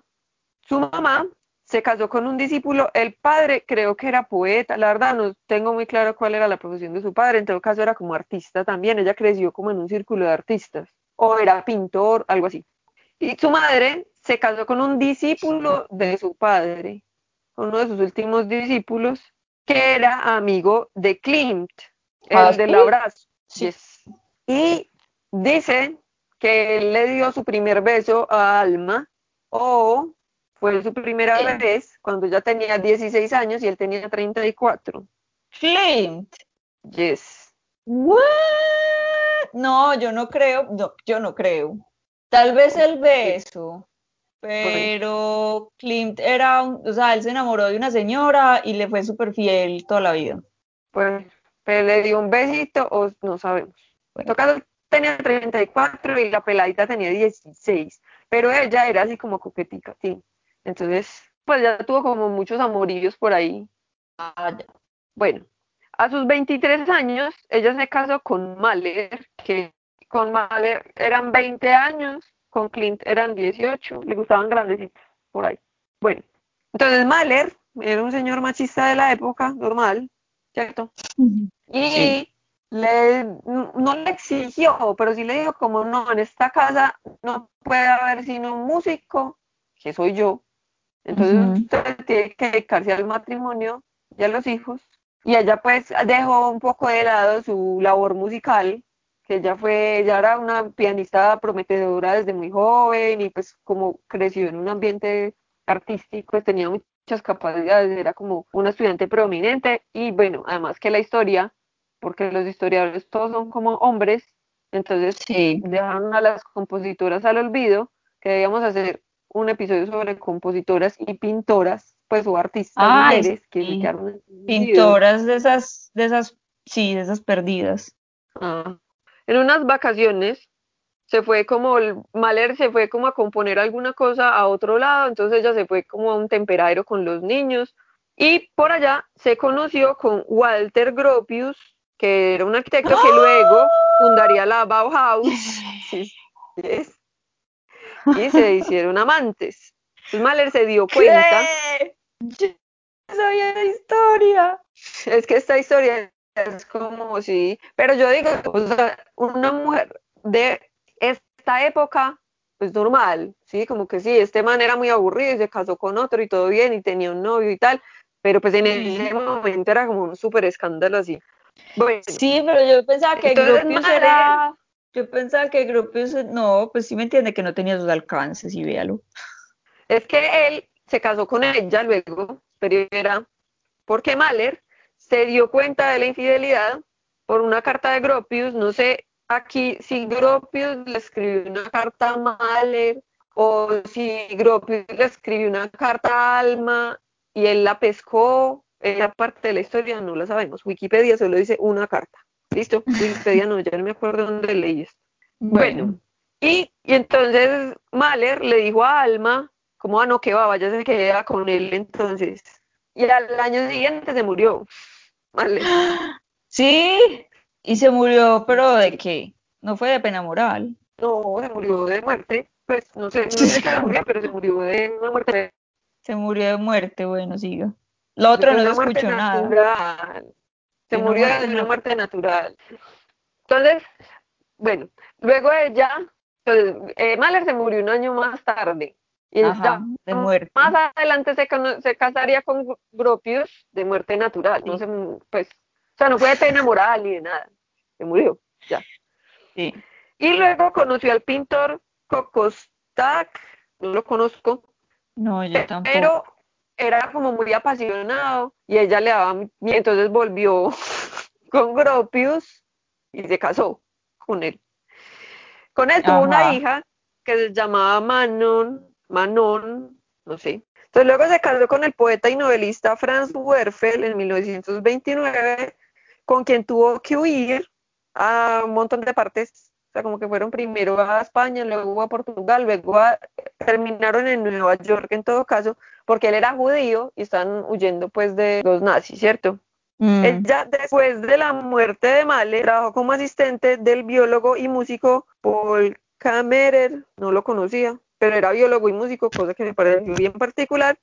Speaker 2: su mamá se casó con un discípulo. El padre creo que era poeta, la verdad no tengo muy claro cuál era la profesión de su padre, en todo caso era como artista también, ella creció como en un círculo de artistas, o era pintor, algo así. Y su madre se casó con un discípulo de su padre, uno de sus últimos discípulos, que era amigo de Klimt, el ¿Ah, del abrazo. Sí. Y Dice que él le dio su primer beso a Alma o fue su primera vez cuando ya tenía 16 años y él tenía 34.
Speaker 1: Flint.
Speaker 2: Yes.
Speaker 1: What? No, yo no creo, no, yo no creo. Tal vez el beso, pero Clint era, un, o sea, él se enamoró de una señora y le fue súper fiel toda la vida.
Speaker 2: Pues, pero le dio un besito o no sabemos. Bueno tenía 34 y la peladita tenía 16, pero ella era así como coquetica, sí. Entonces, pues ya tuvo como muchos amorillos por ahí. Ah, bueno, a sus 23 años, ella se casó con Mahler, que con Mahler eran 20 años, con Clint eran 18, le gustaban grandecitos por ahí. Bueno, entonces Mahler era un señor machista de la época, normal, ¿cierto? Y le, no le exigió, pero sí le dijo como no, en esta casa no puede haber sino un músico, que soy yo. Entonces usted tiene que dedicarse al matrimonio y a los hijos. Y ella pues dejó un poco de lado su labor musical, que ella fue, ella era una pianista prometedora desde muy joven y pues como creció en un ambiente artístico, tenía muchas capacidades, era como una estudiante prominente y bueno, además que la historia porque los historiadores todos son como hombres, entonces sí. dejaron a las compositoras al olvido, que debíamos hacer un episodio sobre compositoras y pintoras, pues o artistas mujeres que
Speaker 1: se quedaron pintoras de esas, de esas, sí, de esas perdidas.
Speaker 2: Ah. En unas vacaciones se fue como, Mahler se fue como a componer alguna cosa a otro lado, entonces ella se fue como a un temperadero con los niños, y por allá se conoció con Walter Gropius, que era un arquitecto que luego fundaría la Bauhaus. [laughs] Y se hicieron amantes. Entonces Mahler se dio cuenta.
Speaker 1: Yo sabía la historia.
Speaker 2: Es que esta historia es como sí, pero yo digo, una mujer de esta época, pues normal, sí, como que sí, este man era muy aburrido y se casó con otro y todo bien y tenía un novio y tal, pero pues en ese momento era como un súper escándalo así.
Speaker 1: Bueno, sí, pero yo pensaba que Gropius era... Yo pensaba que Gropius, no, pues sí me entiende que no tenía sus alcances y véalo.
Speaker 2: Es que él se casó con ella luego, pero era porque Mahler se dio cuenta de la infidelidad por una carta de Gropius, no sé aquí si Gropius le escribió una carta a Mahler o si Gropius le escribió una carta a Alma y él la pescó, esa parte de la historia no la sabemos. Wikipedia solo dice una carta. No, ya no me acuerdo dónde leí esto. Bueno, y, y, entonces Mahler le dijo a Alma, como, ah, no, que va, vaya se queda con él entonces. Y al año siguiente se murió. Mahler.
Speaker 1: Sí, y se murió, pero ¿de qué? No fue de pena moral.
Speaker 2: No, se murió de muerte. Pues no sé, no sé qué murió, pero se murió de una muerte.
Speaker 1: Se murió de muerte, bueno, siga. Lo otro no se escuchó nada.
Speaker 2: Se murió de una muerte natural. Entonces, bueno, luego ella, pues, eh, Mahler se murió un año más tarde. Y
Speaker 1: Ajá, de muerte.
Speaker 2: Más adelante se, se, casaría con Gropius de muerte natural. No se, pues, o sea, no fue de pena moral ni de nada. Se murió, ya.
Speaker 1: Sí.
Speaker 2: Y luego conoció al pintor Kokostak, no lo conozco.
Speaker 1: No, yo tampoco.
Speaker 2: Pero era como muy apasionado y ella le daba y entonces volvió [laughs] con Gropius y se casó con él. Con él tuvo una hija que se llamaba Manon, Manon, no sé. Entonces luego se casó con el poeta y novelista Franz Werfel en 1929, con quien tuvo que huir a un montón de partes como que fueron primero a España, luego a Portugal, luego terminaron en Nueva York en todo caso, porque él era judío y están huyendo pues de los nazis, ¿cierto? Mm. Ella, después de la muerte de Mahler, trabajó como asistente del biólogo y músico Paul Kammerer, no lo conocía, pero era biólogo y músico, cosa que me pareció bien particular,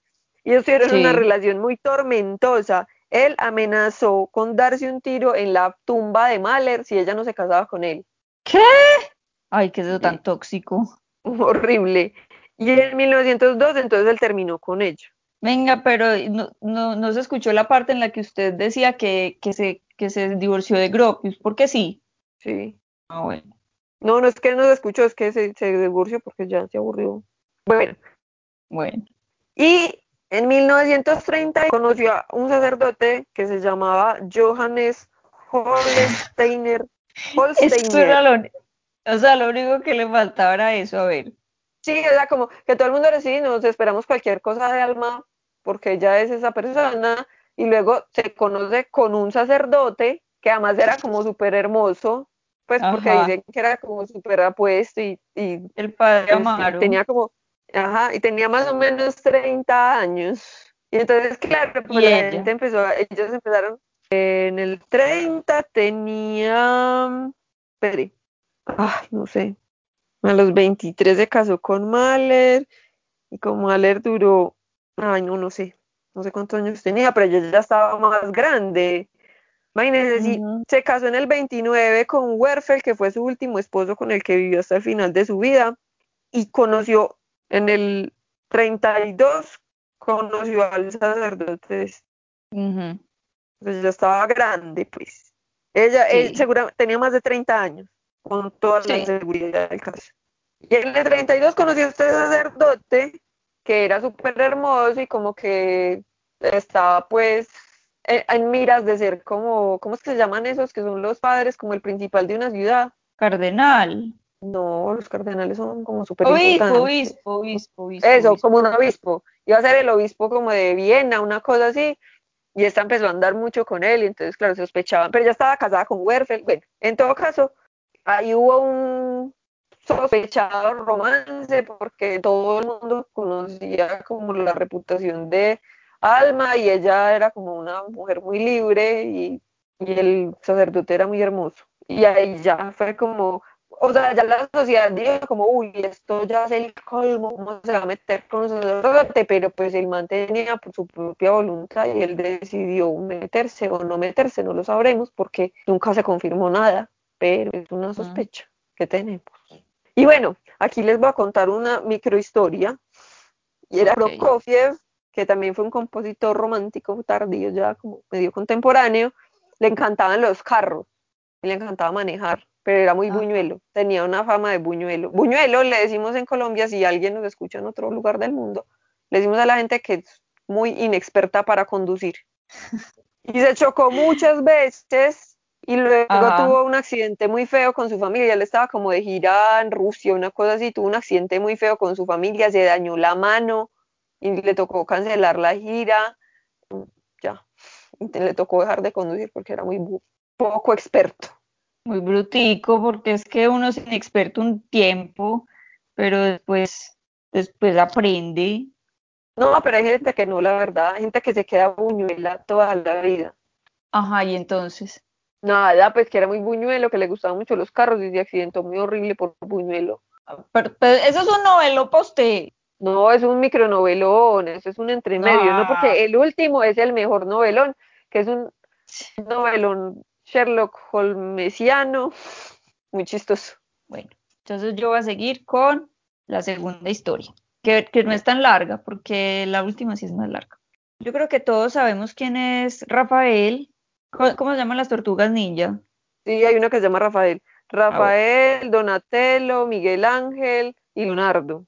Speaker 2: y ellos tuvieron una relación muy tormentosa. Él amenazó con darse un tiro en la tumba de Mahler si ella no se casaba con él.
Speaker 1: ¿Qué? Ay, qué es tan tóxico. [laughs]
Speaker 2: Horrible. Y en 1902 entonces él terminó con ella.
Speaker 1: Venga, pero no, no, se escuchó la parte en la que usted decía que, que, se, que se divorció de Gropius, porque sí.
Speaker 2: Sí.
Speaker 1: Ah, bueno.
Speaker 2: No, no es que no se escuchó, es que se, se divorció porque ya se aburrió. Bueno.
Speaker 1: Bueno.
Speaker 2: Y en 1930 conoció a un sacerdote que se llamaba Johannes Holsteiner
Speaker 1: eso era lo, o sea, lo único que le faltaba era eso, a ver.
Speaker 2: Sí, o sea, como que todo el mundo decía, nos esperamos cualquier cosa de alma, porque ella es esa persona, y luego se conoce con un sacerdote, que además era como súper hermoso, pues porque dicen que era como súper apuesto y, y,
Speaker 1: el padre pues, Amaro.
Speaker 2: tenía como, ajá, y tenía más o menos 30 años. Y entonces, claro, pues la gente empezó, ellos empezaron, en el 30 tenía, espere, ay, no sé, a los 23 se casó con Mahler y con Mahler duró, ay, no, no sé, no sé cuántos años tenía, pero ella ya estaba más grande. Imagínense, se casó en el 29 con Werfel, que fue su último esposo con el que vivió hasta el final de su vida, y conoció en el 32, conoció al sacerdote. Entonces ya estaba grande, pues. Ella, seguramente tenía más de 30 años, con toda la seguridad del caso. Y en el 32 conoció a este sacerdote, que era súper hermoso y como que estaba pues en, miras de ser como, ¿cómo es que se llaman esos? Que son los padres, como el principal de una ciudad.
Speaker 1: Cardenal.
Speaker 2: No, los cardenales son como súper
Speaker 1: obispo, obispo, obispo, obispo,
Speaker 2: Eso, como un obispo. Iba a ser el obispo como de Viena, una cosa así y esta empezó a andar mucho con él y entonces, claro, sospechaban, pero ya estaba casada con Werfel. Bueno, en todo caso, ahí hubo un sospechado romance porque todo el mundo conocía como la reputación de Alma y ella era como una mujer muy libre y, y el sacerdote era muy hermoso. Y ahí ya fue como, o sea, ya la sociedad dijo como, uy, esto ya es el colmo, ¿cómo se va a meter con un sacerdote? Pero pues el man tenía por su propia voluntad y él decidió meterse o no meterse, no lo sabremos porque nunca se confirmó nada, pero es una sospecha que tenemos. Y bueno, aquí les voy a contar una microhistoria. Y era Prokofiev, que también fue un compositor romántico tardío, ya como medio contemporáneo, le encantaban los carros, y le encantaba manejar, pero era muy buñuelo, tenía una fama de buñuelo. Buñuelo le decimos en Colombia, si alguien nos escucha en otro lugar del mundo, le decimos a la gente que es muy inexperta para conducir. [laughs] Y se chocó muchas veces y luego tuvo un accidente muy feo con su familia. Él estaba como de gira en Rusia, una cosa así, tuvo un accidente muy feo con su familia, se dañó la mano y le tocó cancelar la gira. Ya, le tocó dejar de conducir porque era muy poco experto.
Speaker 1: Muy brutico, porque es que uno es inexperto un tiempo, pero después, después aprende
Speaker 2: no, pero hay gente que no, la verdad, hay gente que se queda buñuela toda la vida.
Speaker 1: Ajá, y entonces.
Speaker 2: Nada, pues que era muy buñuelo, que le gustaban mucho los carros y se accidentó muy horrible por buñuelo.
Speaker 1: Pero, eso es un novelo poste.
Speaker 2: No, es un micronovelón, eso es un entremedio, no. porque el último es el mejor novelón, que es un novelón Sherlock Holmesiano, muy chistoso.
Speaker 1: Bueno, entonces yo voy a seguir con la segunda historia que, no es tan larga, porque la última sí es más larga. Yo creo que todos sabemos quién es Rafael. ¿Cómo, se llaman las tortugas ninja?
Speaker 2: Sí, hay uno que se llama Rafael. Rafael, Donatello, Miguel Ángel y Leonardo.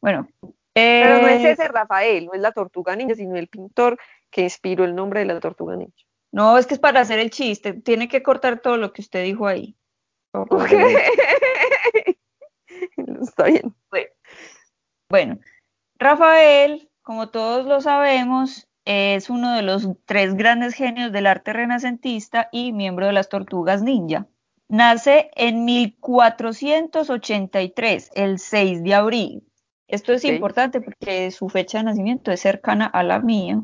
Speaker 1: bueno,
Speaker 2: Pero no es eh, ese Rafael, no es la tortuga ninja, sino el pintor que inspiró el nombre de la tortuga ninja.
Speaker 1: No, es que es para hacer el chiste. Tiene que cortar todo lo que usted dijo ahí. [laughs]
Speaker 2: Está bien.
Speaker 1: Bueno, Rafael, como todos lo sabemos, es uno de los tres grandes genios del arte renacentista y miembro de las Tortugas Ninja. Nace en 1483, el 6 de abril. Esto es importante porque su fecha de nacimiento es cercana a la mía.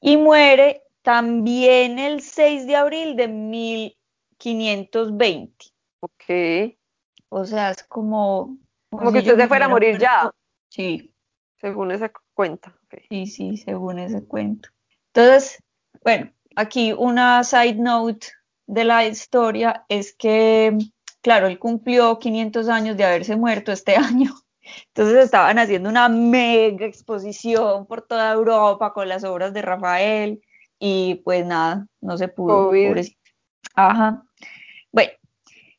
Speaker 1: Y muere también el 6 de abril de 1520.
Speaker 2: Ok.
Speaker 1: O sea, es como
Speaker 2: como que usted se fuera a morir ya.
Speaker 1: Sí.
Speaker 2: Según ese cuento.
Speaker 1: Sí, sí, según ese cuento. Entonces, bueno, aquí una side note de la historia es que, claro, él cumplió 500 años de haberse muerto este [laughs] año. Entonces estaban haciendo una mega exposición por toda Europa con las obras de Rafael y pues nada, no se pudo. Ajá. Bueno,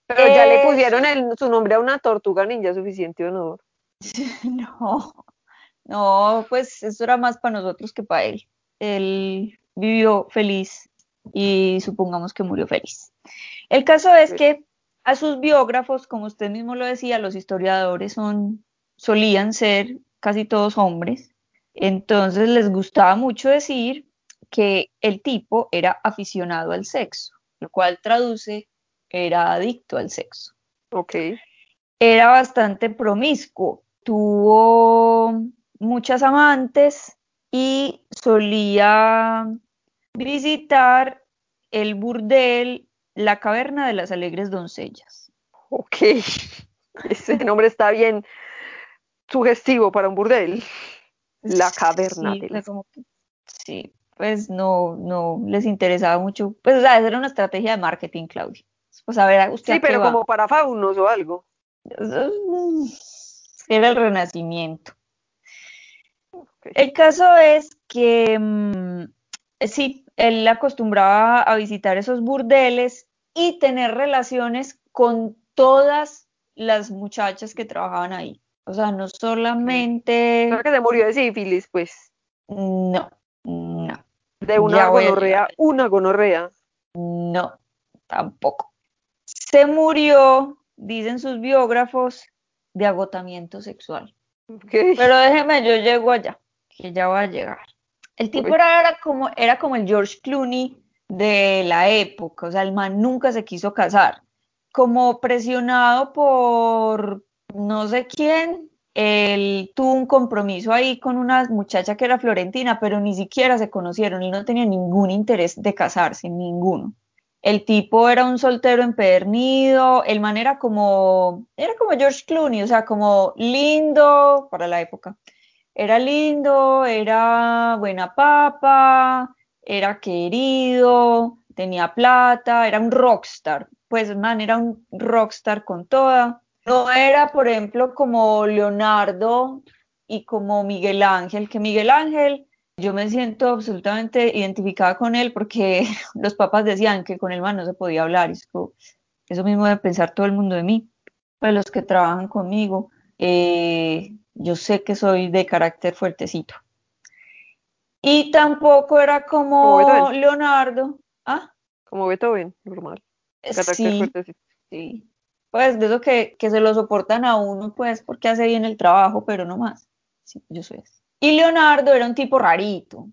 Speaker 2: pero ya le pusieron su nombre a una tortuga ninja, suficiente honor. [laughs]
Speaker 1: No, no, pues eso era más para nosotros que para él. Él vivió feliz y supongamos que murió feliz. El caso es que a sus biógrafos, como usted mismo lo decía, los historiadores son, solían ser casi todos hombres, entonces les gustaba mucho decir que el tipo era aficionado al sexo, lo cual traduce era adicto al sexo.
Speaker 2: Ok.
Speaker 1: Era bastante promiscuo, tuvo muchas amantes y solía visitar el burdel, la caverna de las alegres doncellas.
Speaker 2: Ok, [laughs] ese nombre está bien sugestivo para un burdel. La caverna.
Speaker 1: Sí, sí, pues no, no les interesaba mucho. Pues o sea, era una estrategia de marketing, Claudia. Pues a ver, usted.
Speaker 2: Sí, pero como para faunos o algo.
Speaker 1: Era el renacimiento. El caso es que mm, sí, él acostumbraba a visitar esos burdeles y tener relaciones con todas las muchachas que trabajaban ahí. O sea, no solamente.
Speaker 2: Creo que se murió de sífilis, pues.
Speaker 1: No.
Speaker 2: De una gonorrea, una gonorrea.
Speaker 1: No, tampoco. Se murió, dicen sus biógrafos, de agotamiento sexual. Pero déjeme, yo llego allá, que ya va a llegar. El tipo era, como, era como el George Clooney de la época, o sea, el man nunca se quiso casar. Como presionado por no sé quién, él tuvo un compromiso ahí con una muchacha que era florentina, pero ni siquiera se conocieron y no tenía ningún interés de casarse, ninguno. El tipo era un soltero empedernido, el man era como, era como George Clooney, o sea, como lindo para la época. Era lindo, era buena papa, era querido, tenía plata, era un rockstar. Pues man, era un rockstar con toda. No era, por ejemplo, como Leonardo, y como Miguel Ángel, que Miguel Ángel, yo me siento absolutamente identificada con él porque [laughs] los papás decían que con el man no se podía hablar. Eso, eso mismo debe pensar todo el mundo de mí. Pues los que trabajan conmigo, eh, yo sé que soy de carácter fuertecito. Y tampoco era como, Leonardo. ¿Ah?
Speaker 2: Como Beethoven, normal.
Speaker 1: Carácter sí, fuertecito. Sí. Pues de eso que, que, se lo soportan a uno, pues, porque hace bien el trabajo, pero no más. Sí, yo soy. Y Leonardo era un tipo rarito.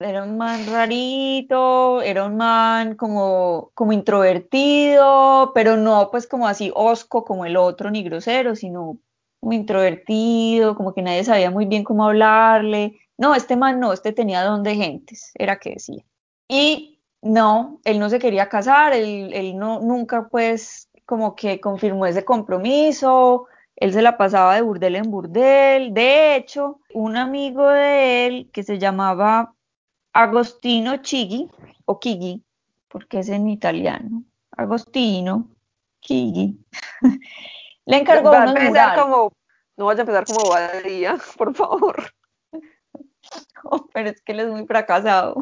Speaker 1: Era un man rarito, era un man como, como introvertido, pero no pues como así osco como el otro, ni grosero, sino muy introvertido, como que nadie sabía muy bien cómo hablarle. No, este man no, este tenía don de gentes, era que decía. Y no, él no se quería casar, él, él no, nunca pues como que confirmó ese compromiso, él se la pasaba de burdel en burdel. De hecho, un amigo de él que se llamaba Agostino Chigi, o Kigi, porque es en italiano, Agostino Chigi, [laughs] le encargó
Speaker 2: va unos murales. Como, no vaya a empezar como Badía, [laughs] por favor. [laughs]
Speaker 1: Oh, pero es que él es muy fracasado.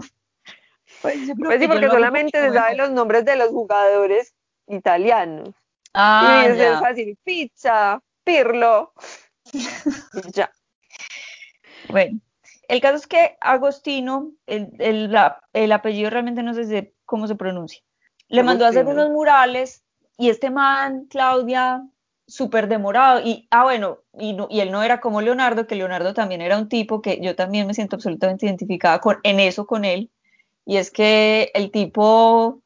Speaker 2: Pues, pues sí, porque solamente se sabe los nombres de los jugadores italianos. Ah, y es fácil, pizza, pirlo. [laughs] ya.
Speaker 1: Bueno, el caso es que Agostino, el, el, apellido realmente no sé cómo se pronuncia, le mandó a hacer unos murales y este man, Claudia, súper demorado. Y, ah, bueno, y, y, él no era como Leonardo, que Leonardo también era un tipo que yo también me siento absolutamente identificada con, en eso con él. Y es que el tipo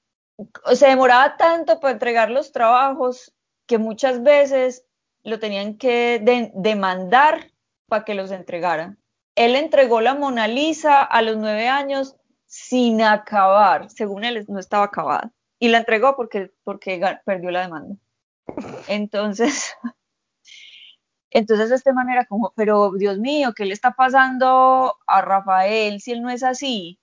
Speaker 1: se demoraba tanto para entregar los trabajos que muchas veces lo tenían que demandar para que los entregara. Él entregó la Mona Lisa a los nueve años sin acabar, según él no estaba acabada. Y la entregó porque, porque perdió la demanda. Entonces, [laughs] entonces de esta manera como, pero Dios mío, ¿qué le está pasando a Rafael si él no es así?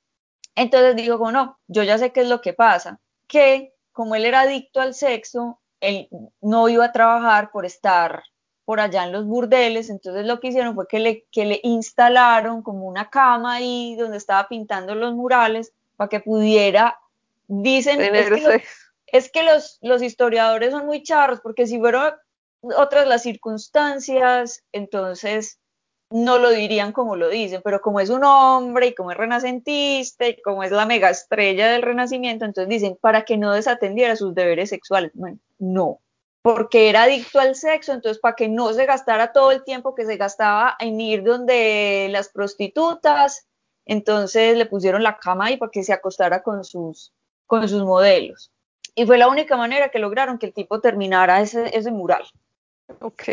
Speaker 1: Entonces digo, como no, yo ya sé qué es lo que pasa, que como él era adicto al sexo, él no iba a trabajar por estar por allá en los burdeles, entonces lo que hicieron fue que le, que le instalaron como una cama ahí donde estaba pintando los murales para que pudiera, dicen, es que, los, los, historiadores son muy charros, porque si fueron otras las circunstancias, entonces no lo dirían como lo dicen, pero como es un hombre y como es renacentista y como es la mega estrella del renacimiento, entonces dicen para que no desatendiera sus deberes sexuales. Bueno, no, porque era adicto al sexo, entonces para que no se gastara todo el tiempo que se gastaba en ir donde las prostitutas, entonces le pusieron la cama ahí para que se acostara con sus, con sus modelos. Y fue la única manera que lograron que el tipo terminara ese, ese mural.
Speaker 2: Ok.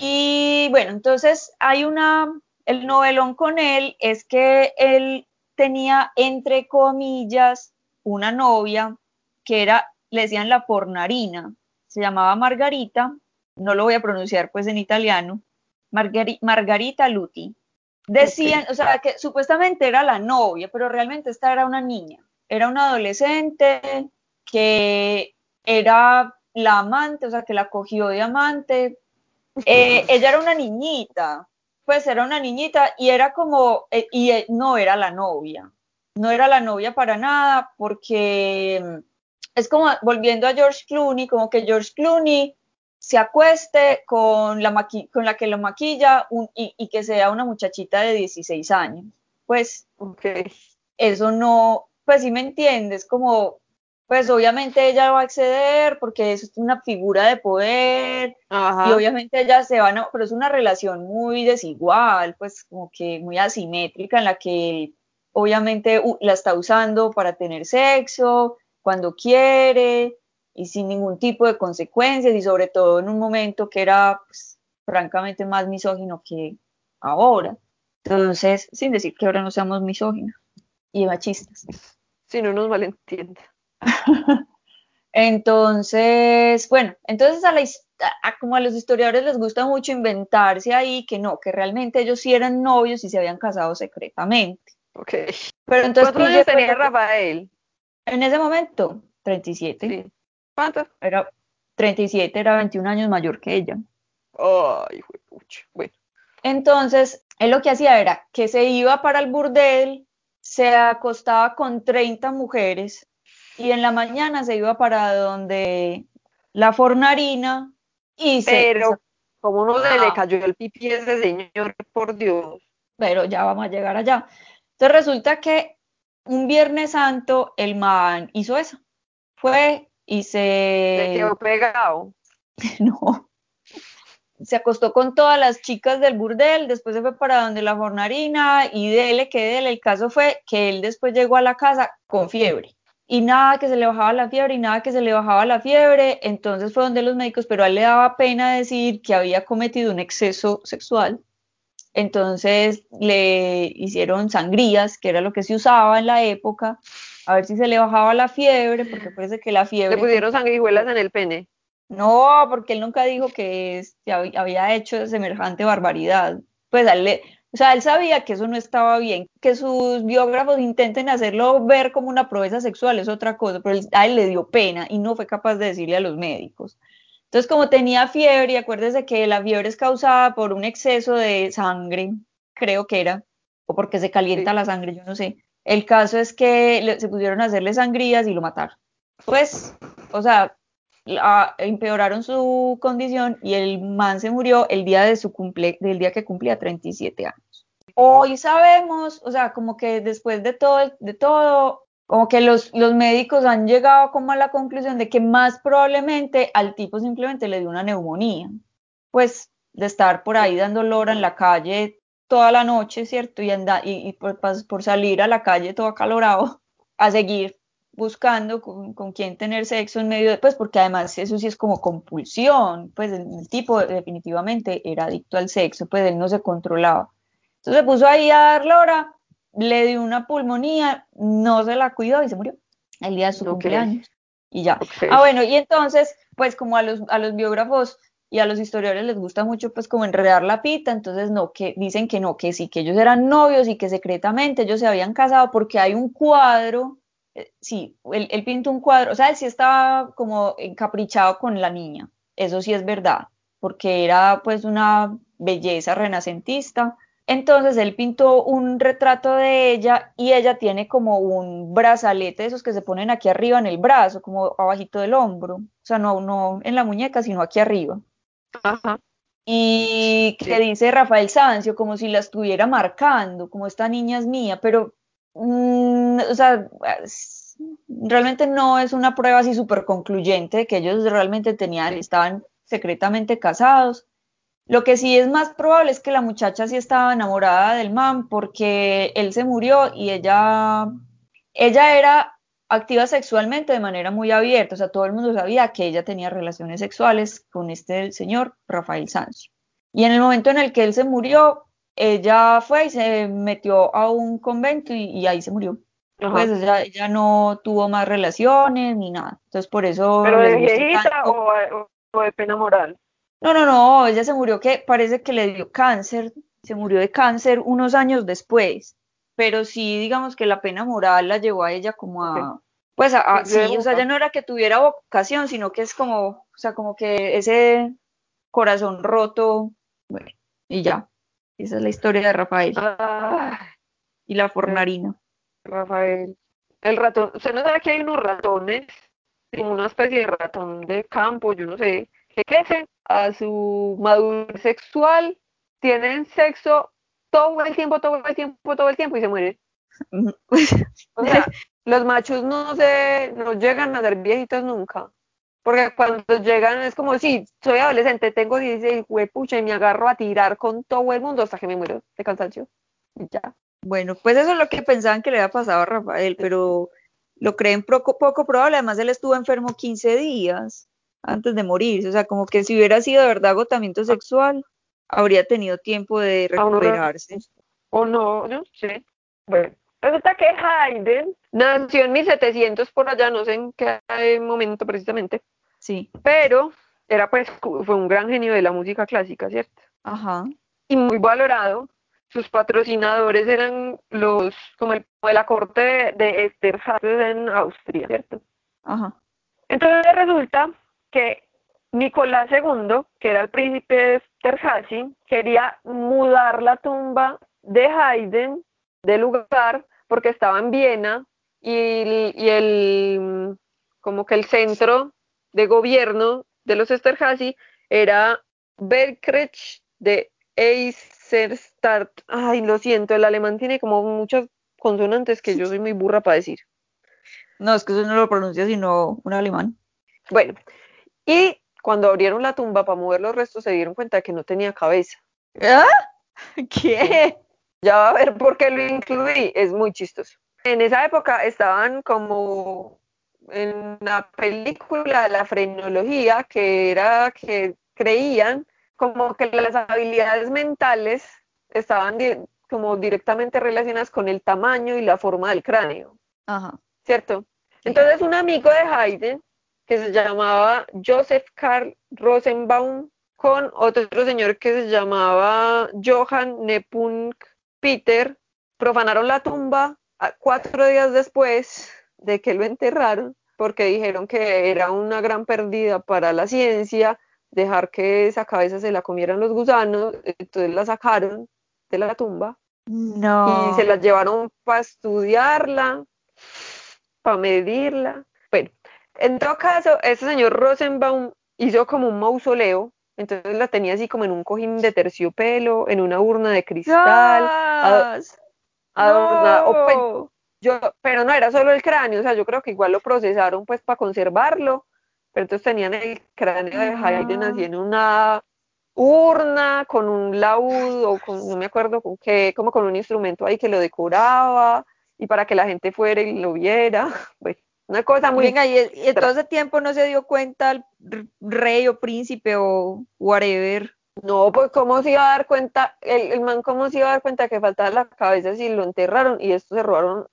Speaker 1: Y bueno, entonces hay una, el novelón con él es que él tenía, entre comillas, una novia que era, le decían la pornarina, se llamaba Margarita, no lo voy a pronunciar pues en italiano, Margarita Luti. Decían, o sea, que supuestamente era la novia, pero realmente esta era una niña, era una adolescente que era la amante, o sea, que la cogió de amante. Eh, [laughs] ella era una niñita, pues era una niñita y era como, eh, y eh, no era la novia, no era la novia para nada porque es como volviendo a George Clooney, como que George Clooney se acueste con la, con la que lo maquilla y, que sea una muchachita de 16 años. Pues eso no, pues sí me entiendes, como, pues obviamente ella va a acceder porque es una figura de poder y obviamente ella se va a, pero es una relación muy desigual, pues como que muy asimétrica en la que obviamente la está usando para tener sexo cuando quiere y sin ningún tipo de consecuencias y sobre todo en un momento que era pues, francamente más misógino que ahora. Entonces, sin decir que ahora no seamos misóginos y machistas.
Speaker 2: Si no nos malentiende. [laughs]
Speaker 1: entonces, bueno, entonces a, la, como a los historiadores les gusta mucho inventarse ahí que no, que realmente ellos sí eran novios y se habían casado secretamente.
Speaker 2: Ok. Pero entonces, ¿Cuántos años tenía Rafael?
Speaker 1: En ese momento, 37. Sí.
Speaker 2: ¿Cuánto?
Speaker 1: Era 37, era 21 años mayor que ella.
Speaker 2: Ay, pucha. Bueno.
Speaker 1: Entonces, él lo que hacía era que se iba para el burdel, se acostaba con 30 mujeres y en la mañana se iba para donde la fornarina y se...
Speaker 2: Pero, como no se le cayó el pipí a ese señor, por Dios.
Speaker 1: Pero ya vamos a llegar allá. Entonces resulta que un Viernes Santo el man hizo eso. Fue y se...
Speaker 2: Se quedó pegado. [laughs]
Speaker 1: no. Se acostó con todas las chicas del burdel, después se fue para donde la fornarina y dele que dele. El caso fue que él después llegó a la casa con fiebre y nada que se le bajaba la fiebre y nada que se le bajaba la fiebre. Entonces fue donde los médicos, pero a él le daba pena decir que había cometido un exceso sexual. Entonces le hicieron sangrías, que era lo que se usaba en la época, a ver si se le bajaba la fiebre, porque parece que la fiebre...
Speaker 2: ¿Le pusieron sanguijuelas en el pene?
Speaker 1: No, porque él nunca dijo que había hecho semejante barbaridad. Pues a él le, o sea, él sabía que eso no estaba bien, que sus biógrafos intenten hacerlo ver como una proeza sexual es otra cosa, pero a él le dio pena y no fue capaz de decirle a los médicos. Entonces, como tenía fiebre, y acuérdese que la fiebre es causada por un exceso de sangre, creo que era, o porque se calienta la sangre, yo no sé. El caso es que se pudieron a hacerle sangrías y lo mataron. Pues, o sea, empeoraron su condición y el man se murió el día de su cumple, del día que cumplía 37 años. Hoy sabemos, o sea, como que después de todo, de todo, como que los, los médicos han llegado como a la conclusión de que más probablemente al tipo simplemente le dio una neumonía, pues de estar por ahí dando lora en la calle toda la noche, ¿cierto? Y, anda, y, por, por, salir a la calle todo acalorado a seguir buscando con, con, quién tener sexo en medio de, pues porque además eso sí es como compulsión, pues el, tipo definitivamente era adicto al sexo, pues él no se controlaba. Entonces se puso ahí a dar lora, le dio una pulmonía, no se la cuidó y se murió el día de su cumpleaños. Y ya. Ah, bueno, y entonces, pues como a los, a los biógrafos y a los historiadores les gusta mucho pues como enredar la pita, entonces no, que dicen que no, que sí, que ellos eran novios y que secretamente ellos se habían casado porque hay un cuadro sí, él, pintó un cuadro, o sea, él sí estaba como encaprichado con la niña, eso sí es verdad, porque era pues una belleza renacentista. Entonces él pintó un retrato de ella y ella tiene como un brazalete de esos que se ponen aquí arriba en el brazo, como abajito del hombro, o sea, no, no en la muñeca, sino aquí arriba.
Speaker 2: Ajá.
Speaker 1: Y que dice Rafael Sancio, como si la estuviera marcando, como esta niña es mía, pero Mm, o sea, realmente no es una prueba así súper concluyente que ellos realmente tenían, estaban secretamente casados. Lo que sí es más probable es que la muchacha sí estaba enamorada del man porque él se murió y ella, ella era activa sexualmente de manera muy abierta, o sea, todo el mundo sabía que ella tenía relaciones sexuales con este señor Rafael Sanz. Y en el momento en el que él se murió, ella fue y se metió a un convento y, ahí se murió. Pues ella, no tuvo más relaciones ni nada. Entonces por eso...
Speaker 2: ¿Pero de viejita o, de pena moral?
Speaker 1: No, no, no, ella se murió que parece que le dio cáncer, se murió de cáncer unos años después, pero sí digamos que la pena moral la llevó a ella como a, pues a, sí, o sea, ya no era que tuviera vocación, sino que es como, o sea, como que ese corazón roto, bueno, y ya. Esa es la historia de Rafael.
Speaker 2: Ah,
Speaker 1: y la fornarina.
Speaker 2: Rafael. El ratón, ¿usted no sabe que hay unos ratones, una especie de ratón de campo, yo no sé, que crecen a su madurez sexual, tienen sexo todo el tiempo, todo el tiempo, todo el tiempo y se mueren? [laughs] o sea, los machos no se, no llegan a ser viejitos nunca. Porque cuando llegan es como si soy adolescente, tengo 16, pucha, y me agarro a tirar con todo el mundo hasta que me muero de cansancio. ya.
Speaker 1: Bueno, pues eso es lo que pensaban que le había pasado a Rafael, pero lo creen poco, poco probable. Además, él estuvo enfermo 15 días antes de morir. O sea, como que si hubiera sido de verdad agotamiento sexual, habría tenido tiempo de recuperarse.
Speaker 2: O no, no sé. Bueno, resulta que Haydn nació en 1700 por allá, no sé en qué momento precisamente.
Speaker 1: Sí.
Speaker 2: Pero era pues, fue un gran genio de la música clásica, ¿cierto?
Speaker 1: Ajá.
Speaker 2: Y muy valorado. Sus patrocinadores eran los, como el, de la corte de, de Esterházy en Austria, ¿cierto?
Speaker 1: Ajá.
Speaker 2: Entonces resulta que Nicolás II, que era el príncipe de Esterházy, quería mudar la tumba de Haydn de lugar porque estaba en Viena y, y el como que el centro de gobierno de los Esterházy era Berkrecht de Eisenstadt. Ay, lo siento, el alemán tiene como muchas consonantes que yo soy muy burra para decir.
Speaker 1: No, es que eso no lo pronuncia sino un alemán.
Speaker 2: Bueno, y cuando abrieron la tumba para mover los restos se dieron cuenta que no tenía cabeza.
Speaker 1: ¿Ah? ¿Qué?
Speaker 2: Ya va a ver por qué lo incluí, es muy chistoso. En esa época estaban como en la película de la frenología, que era que creían como que las habilidades mentales estaban como directamente relacionadas con el tamaño y la forma del cráneo.
Speaker 1: Ajá.
Speaker 2: ¿Cierto? Entonces un amigo de Haydn, que se llamaba Joseph Karl Rosenbaum, con otro señor que se llamaba Johann Nepomuk Peter, profanaron la tumba cuatro días después de que lo enterraron, porque dijeron que era una gran pérdida para la ciencia dejar que esa cabeza se la comieran los gusanos, entonces la sacaron de la tumba
Speaker 1: No.
Speaker 2: y se la llevaron para estudiarla, para medirla. Bueno, en todo caso, ese señor Rosenbaum hizo como un mausoleo, entonces la tenía así como en un cojín de terciopelo, en una urna de cristal, adornada, pues,
Speaker 1: No.
Speaker 2: Yo, pero no era solo el cráneo, o sea, yo creo que igual lo procesaron pues para conservarlo, pero entonces tenían el cráneo de Haydn así en una urna con un laúd o con, no me acuerdo con qué, como con un instrumento ahí que lo decoraba y para que la gente fuera y lo viera, [laughs] bueno, una cosa muy...
Speaker 1: Venga, y, y en todo ese tiempo no se dio cuenta el rey o príncipe o whatever.
Speaker 2: No, pues cómo se iba a dar cuenta, el, el man cómo se iba a dar cuenta que faltaba la cabeza si lo enterraron y esto se robaron,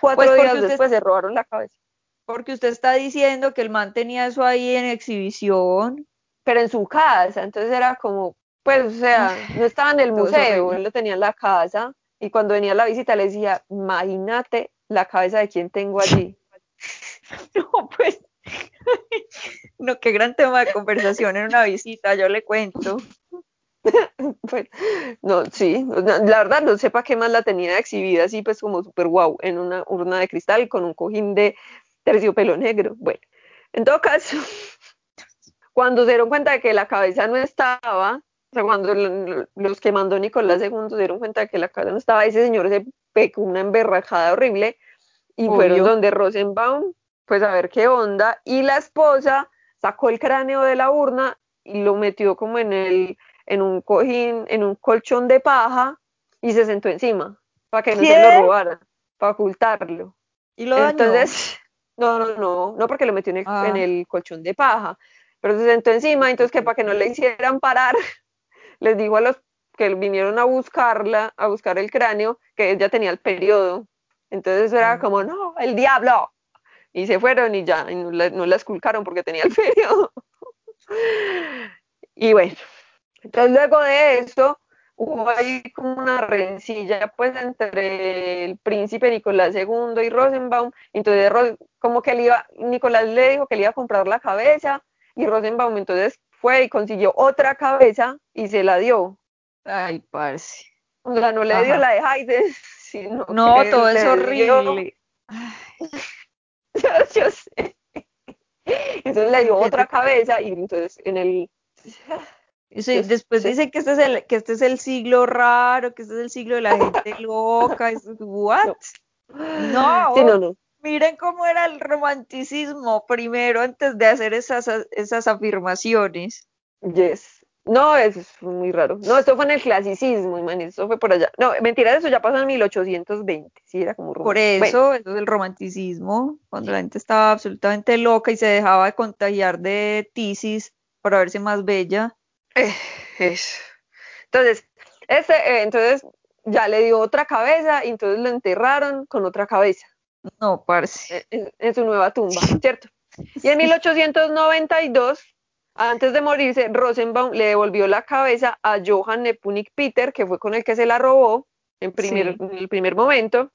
Speaker 2: cuatro
Speaker 1: Pues
Speaker 2: días
Speaker 1: usted-
Speaker 2: después se robaron la cabeza.
Speaker 1: Porque usted está diciendo que el man tenía eso ahí en exhibición.
Speaker 2: pero en su casa, entonces era como, pues, o sea, no estaba en el museo, él lo tenía en la casa, y cuando venía la visita le decía, imagínate la cabeza de quien tengo allí. [laughs]
Speaker 1: No, pues. [laughs] No, qué gran tema de conversación en una visita, yo le cuento. [laughs]
Speaker 2: No, sí, la verdad no sé para qué más la tenía exhibida así, pues como súper guau, en una urna de cristal con un cojín de terciopelo negro. Bueno, en todo caso, [laughs] cuando se dieron cuenta de que la cabeza no estaba, o sea, cuando los que mandó Nicolás II se dieron cuenta de que la cabeza no estaba, ese señor se pegó una emberrajada horrible y fueron
Speaker 1: Obvio.
Speaker 2: donde Rosenbaum, pues a ver qué onda, y la esposa sacó el cráneo de la urna y lo metió como en el en un cojín, en un colchón de paja y se sentó encima para que no se lo robaran, para ocultarlo.
Speaker 1: Y lo dañó.
Speaker 2: Entonces, [laughs] no, no, no, no porque lo metió en el,
Speaker 1: Ah.
Speaker 2: en el colchón de paja, pero se sentó encima, entonces que para que no le hicieran parar, [laughs] les dijo a los que vinieron a buscarla, a buscar el cráneo, que ella tenía el periodo. Entonces era
Speaker 1: Mm.
Speaker 2: como, no, el diablo. Y se fueron y ya, y no la, no la esculcaron porque tenía el [laughs] periodo. y bueno, entonces luego de eso hubo ahí como una rencilla pues entre el príncipe Nicolás II y Rosenbaum, entonces como que él iba, Nicolás le dijo que le iba a comprar la cabeza y Rosenbaum entonces fue y consiguió otra cabeza y se la dio.
Speaker 1: Ay, parce.
Speaker 2: O sea, no le dio la de Haydn, [laughs] sino
Speaker 1: No,
Speaker 2: que
Speaker 1: todo es horrible.
Speaker 2: yo, [laughs] yo sé. Entonces le dio otra cabeza y entonces en el [laughs]
Speaker 1: Sí, después dicen que este es el, que este es el siglo raro, que este es el siglo de la gente loca. es- [laughs] ¿What? No,
Speaker 2: Sí, no, no.
Speaker 1: miren cómo era el romanticismo primero antes de hacer esas, esas afirmaciones.
Speaker 2: Yes. No, eso es muy raro. No, esto fue en el clasicismo, man, esto fue por allá. No, mentira, eso ya pasó en 1820. Sí, era como
Speaker 1: Por
Speaker 2: romántico.
Speaker 1: eso, eso es el romanticismo, cuando la gente estaba absolutamente loca y se dejaba de contagiar de tisis para verse más bella.
Speaker 2: Eh. Entonces, ese, eh, entonces ya le dio otra cabeza y entonces lo enterraron con otra cabeza
Speaker 1: No, parce.
Speaker 2: eh, en, en su nueva tumba, ¿cierto? Y en 1892, antes de morirse, Rosenbaum le devolvió la cabeza a Johann Nepomuk Peter, que fue con el que se la robó en, primer,
Speaker 1: Sí.
Speaker 2: en el primer momento.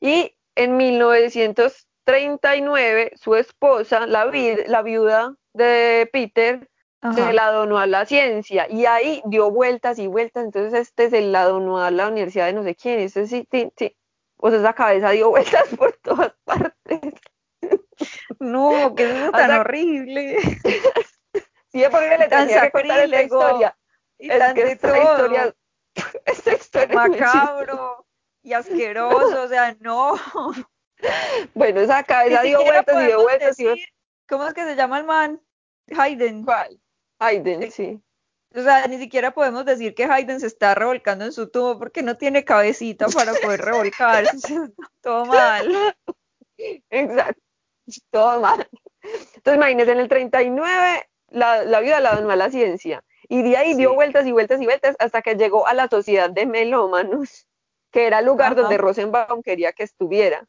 Speaker 2: Y en 1939, su esposa, la, la viuda de Peter
Speaker 1: Ajá.
Speaker 2: se la donó a la ciencia y ahí dio vueltas y vueltas, entonces este se la donó a la universidad de no sé quién, este sí, sí, sí, o sea, esa cabeza dio [laughs] vueltas por todas partes.
Speaker 1: No, que eso es tan horrible. [laughs]
Speaker 2: Sí, porque le
Speaker 1: Tan
Speaker 2: tenía que contar esta historia.
Speaker 1: Y
Speaker 2: Es
Speaker 1: tan
Speaker 2: que
Speaker 1: de
Speaker 2: esta
Speaker 1: todo.
Speaker 2: historia, [laughs] esta historia es
Speaker 1: Macabro y asqueroso, o sea, no.
Speaker 2: Bueno, esa cabeza dio vueltas y dio vueltas y
Speaker 1: ¿cómo es que se llama el man? Hayden.
Speaker 2: ¿Cuál? Hayden, sí.
Speaker 1: O sea, ni siquiera podemos decir que Hayden se está revolcando en su tubo porque no tiene cabecita para poder revolcarse. [laughs] Todo mal.
Speaker 2: Exacto. Todo mal. Entonces, imagínense, en el 39, la, la vida la donó a la ciencia. Y de ahí dio vueltas y vueltas y vueltas hasta que llegó a la Sociedad de Melómanos, que era el lugar
Speaker 1: Ajá.
Speaker 2: donde Rosenbaum quería que estuviera.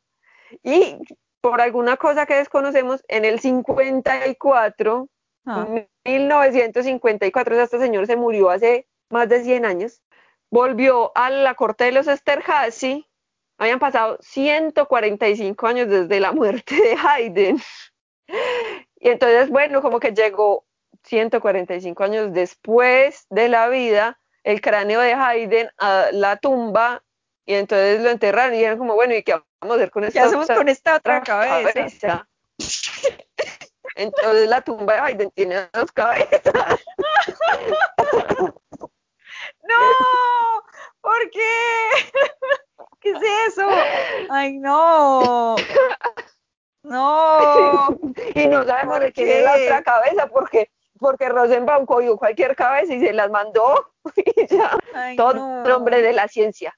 Speaker 2: Y por alguna cosa que desconocemos, en el 54,
Speaker 1: Ah,
Speaker 2: 1954, o sea, este señor se murió hace más de 100 años, volvió a la corte de los Esterhazy, habían pasado 145 años desde la muerte de Haydn. Y entonces, bueno, como que llegó 145 años después de la vida, el cráneo de Haydn a la tumba, y entonces lo enterraron y dijeron como, bueno, ¿y qué vamos a hacer con
Speaker 1: ¿Qué
Speaker 2: esta
Speaker 1: hacemos con esta otra cabeza?
Speaker 2: cabeza? Entonces la tumba de Haydn tiene dos cabezas. [laughs]
Speaker 1: ¡No! ¿Por qué? [laughs] ¿Qué es eso? ¡Ay, no! ¡No! [laughs]
Speaker 2: y no sabemos
Speaker 1: ¿Por
Speaker 2: de quién es la otra cabeza porque porque Rosenbaum cogió cualquier cabeza y se las mandó y ya
Speaker 1: Ay,
Speaker 2: todo
Speaker 1: no.
Speaker 2: nombre de la ciencia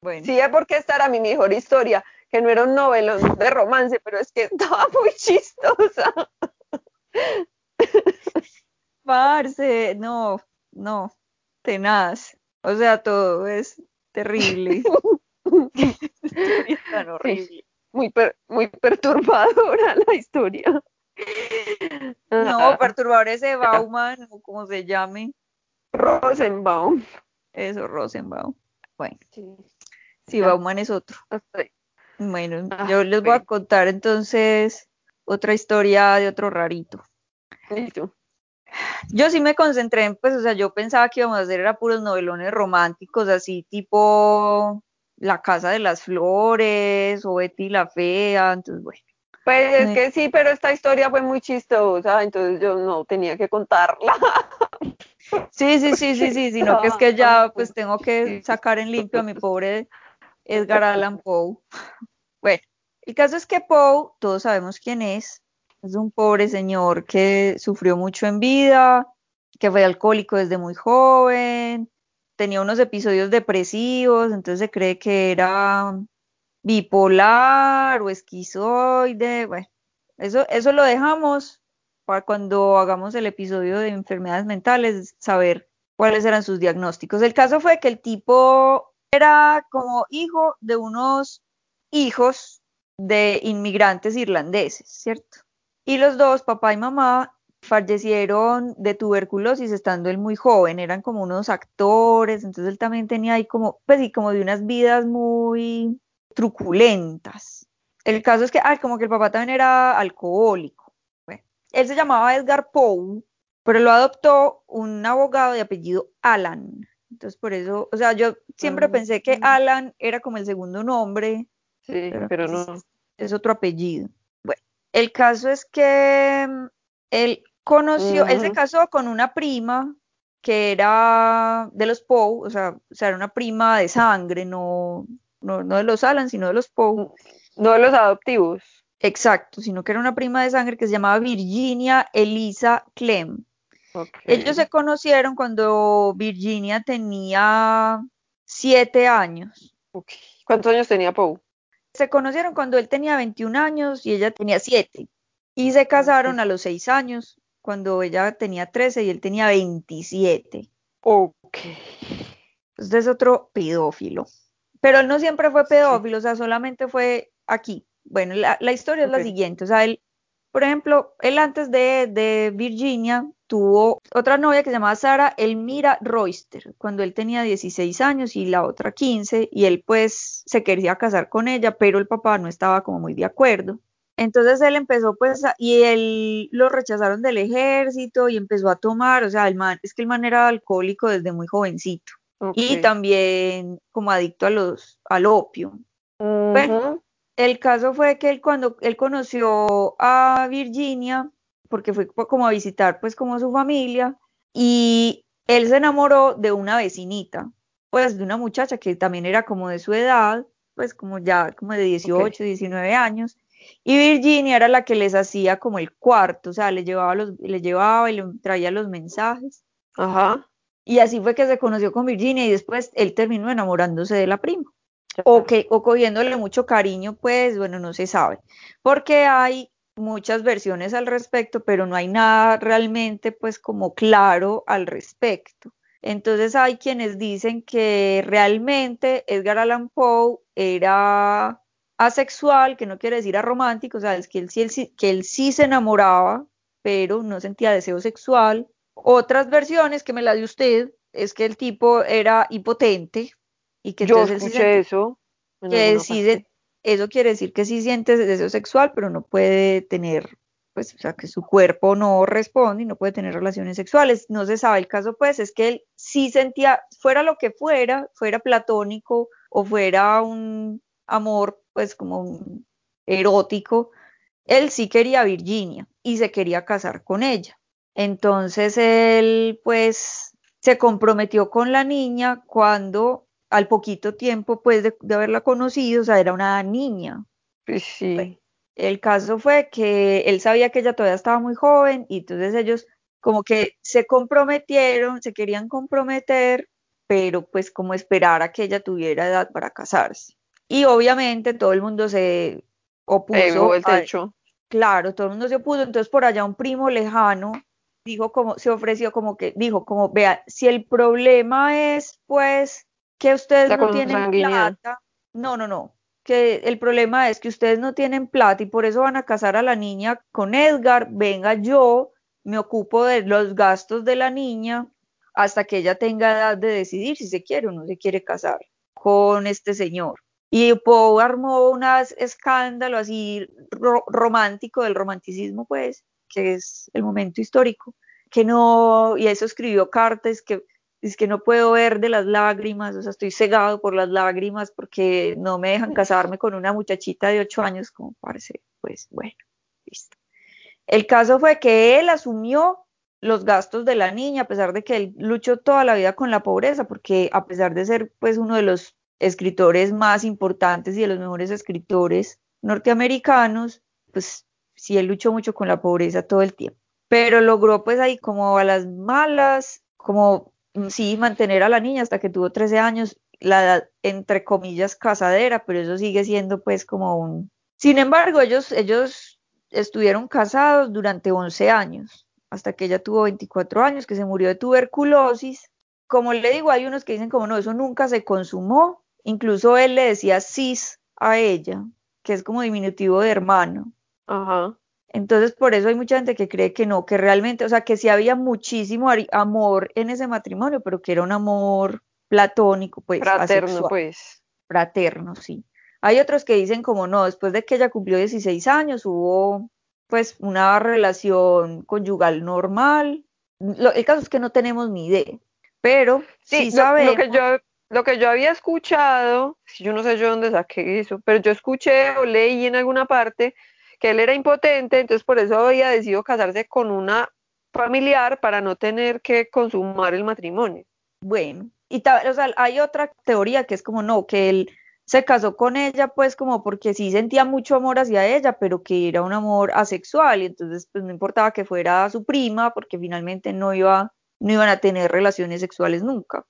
Speaker 1: Bueno,
Speaker 2: sí es porque esta era mi mejor historia que no era un novelón de romance pero es que estaba [laughs] muy chistosa
Speaker 1: parce, no, no, tenaz. O sea, todo es terrible. [laughs] Historia tan horrible.
Speaker 2: muy per- muy perturbadora la historia
Speaker 1: No,
Speaker 2: Ah,
Speaker 1: perturbador ese Bauman, o como se llame,
Speaker 2: Rosenbaum
Speaker 1: eso, Rosenbaum. Bueno,
Speaker 2: sí,
Speaker 1: sí. Bauman es otro.
Speaker 2: hasta ahí.
Speaker 1: Bueno,
Speaker 2: Ah,
Speaker 1: yo les voy a contar entonces otra historia de otro rarito. Yo sí me concentré en, pues, o sea, yo pensaba que íbamos a hacer era puros novelones románticos, así tipo La Casa de las Flores o Betty la Fea, entonces bueno.
Speaker 2: Pues es que sí, pero esta historia fue muy chistosa, entonces yo no tenía que contarla.
Speaker 1: Sí, sí, sí, sí, sí, sino que es que [laughs] ya pues tengo que sacar en limpio a mi pobre Edgar Allan Poe. [laughs] Bueno, el caso es que Poe, todos sabemos quién es, es un pobre señor que sufrió mucho en vida, que fue alcohólico desde muy joven, tenía unos episodios depresivos, entonces se cree que era bipolar o esquizoide, bueno, eso, eso lo dejamos para cuando hagamos el episodio de enfermedades mentales, saber cuáles eran sus diagnósticos. El caso fue que el tipo era como hijo de unos hijos de inmigrantes irlandeses, ¿cierto? Y los dos, papá y mamá, fallecieron de tuberculosis estando él muy joven, eran como unos actores, entonces él también tenía ahí como, pues sí, como de unas vidas muy truculentas. El caso es que, ah, como que el papá también era alcohólico. Él se llamaba Edgar Poe, pero lo adoptó un abogado de apellido Alan. Entonces, por eso, o sea, yo siempre
Speaker 2: Mm.
Speaker 1: pensé que Alan era como el segundo nombre,
Speaker 2: Sí,
Speaker 1: pero,
Speaker 2: pero
Speaker 1: pues,
Speaker 2: no.
Speaker 1: es otro apellido. Bueno, el caso es que mm, él conoció, él se casó con una prima que era de los Poe, o sea, o sea, era una prima de sangre, no, no, no de los Alan, sino de los Poe.
Speaker 2: No de los adoptivos.
Speaker 1: Exacto, sino que era una prima de sangre que se llamaba Virginia Elisa Clem. Ellos se conocieron cuando Virginia tenía siete años.
Speaker 2: ¿Cuántos años tenía Poe?
Speaker 1: Se conocieron cuando él tenía 21 años y ella tenía 7. Y se casaron a los 6 años, cuando ella tenía 13 y él tenía 27.
Speaker 2: Ok.
Speaker 1: Este es otro pedófilo. Pero él no siempre fue pedófilo, o sea, solamente fue aquí. Bueno, la, la historia es la siguiente. O sea, él, por ejemplo, él antes de, de Virginia tuvo otra novia que se llamaba Sara Elmira Royster, cuando él tenía 16 años y la otra 15, y él pues se quería casar con ella, pero el papá no estaba como muy de acuerdo. Entonces él empezó pues, y él lo rechazaron del ejército y empezó a tomar, o sea, el man, es que el man era alcohólico desde muy jovencito y también como adicto a los, al opio. Bueno, el caso fue que él cuando él conoció a Virginia, porque fue como a visitar pues como su familia, y él se enamoró de una vecinita, pues de una muchacha que también era como de su edad, pues como ya como de 18, 19 años, y Virginia era la que les hacía como el cuarto, o sea, le llevaba, los, le llevaba y le traía los mensajes.
Speaker 2: Ajá.
Speaker 1: Y así fue que se conoció con Virginia y después él terminó enamorándose de la prima. O, que, o cogiéndole mucho cariño, pues bueno, no se sabe. Porque hay muchas versiones al respecto, pero no hay nada realmente pues como claro al respecto. Entonces hay quienes dicen que realmente Edgar Allan Poe era asexual, que no quiere decir aromántico, o sea, es que él, sí, que él sí se enamoraba, pero no sentía deseo sexual. Otras versiones que me la de usted es que el tipo era impotente y que
Speaker 2: yo escuché eso.
Speaker 1: Que sí, eso quiere decir que sí siente deseo sexual, pero no puede tener, pues, o sea, que su cuerpo no responde y no puede tener relaciones sexuales. No se sabe. El caso, pues, es que él sí sentía, fuera lo que fuera, fuera platónico o fuera un amor pues como erótico, él sí quería a Virginia y se quería casar con ella. Entonces él pues se comprometió con la niña cuando al poquito tiempo pues de, haberla conocido, o sea, era una niña.
Speaker 2: Pues sí.
Speaker 1: el caso fue que él sabía que ella todavía estaba muy joven y entonces ellos como que se comprometieron, se querían comprometer, pero pues como esperar a que ella tuviera edad para casarse. Y obviamente todo el mundo se opuso.
Speaker 2: el techo.
Speaker 1: claro, todo el mundo se opuso. Entonces por allá un primo lejano dijo como, se ofreció como que, dijo como, vea, si el problema es pues que ustedes no tienen plata, no, no, no, que el problema es que ustedes no tienen plata y por eso van a casar a la niña con Edgar, venga yo, me ocupo de los gastos de la niña hasta que ella tenga edad de decidir si se quiere o no se quiere casar con este señor. Y Poe armó un escándalo así romántico del romanticismo, pues, que es el momento histórico, que no, y eso escribió cartas que es que no puedo ver de las lágrimas, o sea, estoy cegado por las lágrimas porque no me dejan casarme con una muchachita de ocho años, como parece, pues bueno, listo. El caso fue que él asumió los gastos de la niña, a pesar de que él luchó toda la vida con la pobreza, porque a pesar de ser pues uno de los escritores más importantes y de los mejores escritores norteamericanos, pues sí, él luchó mucho con la pobreza todo el tiempo, pero logró pues ahí como a las malas, como sí, mantener a la niña hasta que tuvo 13 años, la edad entre comillas casadera, pero eso sigue siendo pues como un... Sin embargo, ellos, ellos estuvieron casados durante 11 años, hasta que ella tuvo 24 años, que se murió de tuberculosis. Como le digo, hay unos que dicen como no, eso nunca se consumó, Incluso él le decía cis a ella, que es como diminutivo de hermano.
Speaker 2: Ajá.
Speaker 1: Entonces, por eso hay mucha gente que cree que no, que realmente, o sea, que sí había muchísimo amor en ese matrimonio, pero que era un amor platónico, pues.
Speaker 2: Fraterno, pues.
Speaker 1: Fraterno, sí. Hay otros que dicen como no, después de que ella cumplió 16 años hubo pues una relación conyugal normal. el caso es que no tenemos ni idea, pero sí, sabemos.
Speaker 2: Lo que yo lo que yo había escuchado, yo no sé yo dónde saqué eso, pero yo escuché o leí en alguna parte que él era impotente, entonces por eso había decidido casarse con una familiar para no tener que consumar el matrimonio.
Speaker 1: Bueno, y o sea, hay otra teoría que es como no, que él se casó con ella pues como porque sí sentía mucho amor hacia ella, pero que era un amor asexual y entonces pues no importaba que fuera su prima porque finalmente no iba no iban a tener relaciones sexuales nunca.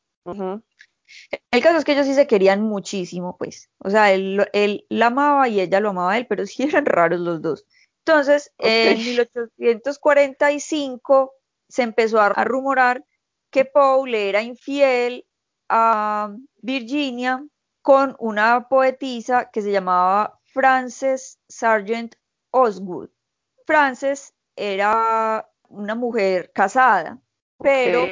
Speaker 1: El caso es que ellos sí se querían muchísimo, pues. O sea, él, él la amaba y ella lo amaba a él, pero sí eran raros los dos. Entonces, en 1845 se empezó a, rumorar que Paul era infiel a Virginia con una poetisa que se llamaba Frances Sargent Osgood. Frances era una mujer casada, pero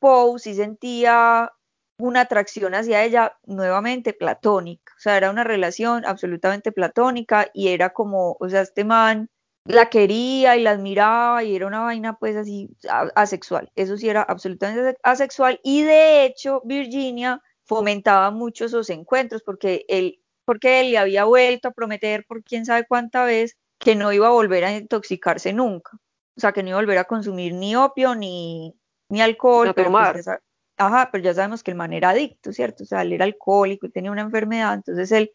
Speaker 1: Poe sí sentía una atracción hacia ella nuevamente platónica, o sea, era una relación absolutamente platónica y era como, o sea, este man la quería y la admiraba y era una vaina pues así asexual, eso sí era absolutamente asexual y de hecho Virginia fomentaba mucho esos encuentros porque él, porque él le había vuelto a prometer por quién sabe cuánta vez que no iba a volver a intoxicarse nunca, o sea, que no iba a volver a consumir ni opio ni, ni alcohol, pero pues, ajá, pero ya sabemos que el man era adicto, ¿cierto? O sea, él era alcohólico y tenía una enfermedad, entonces él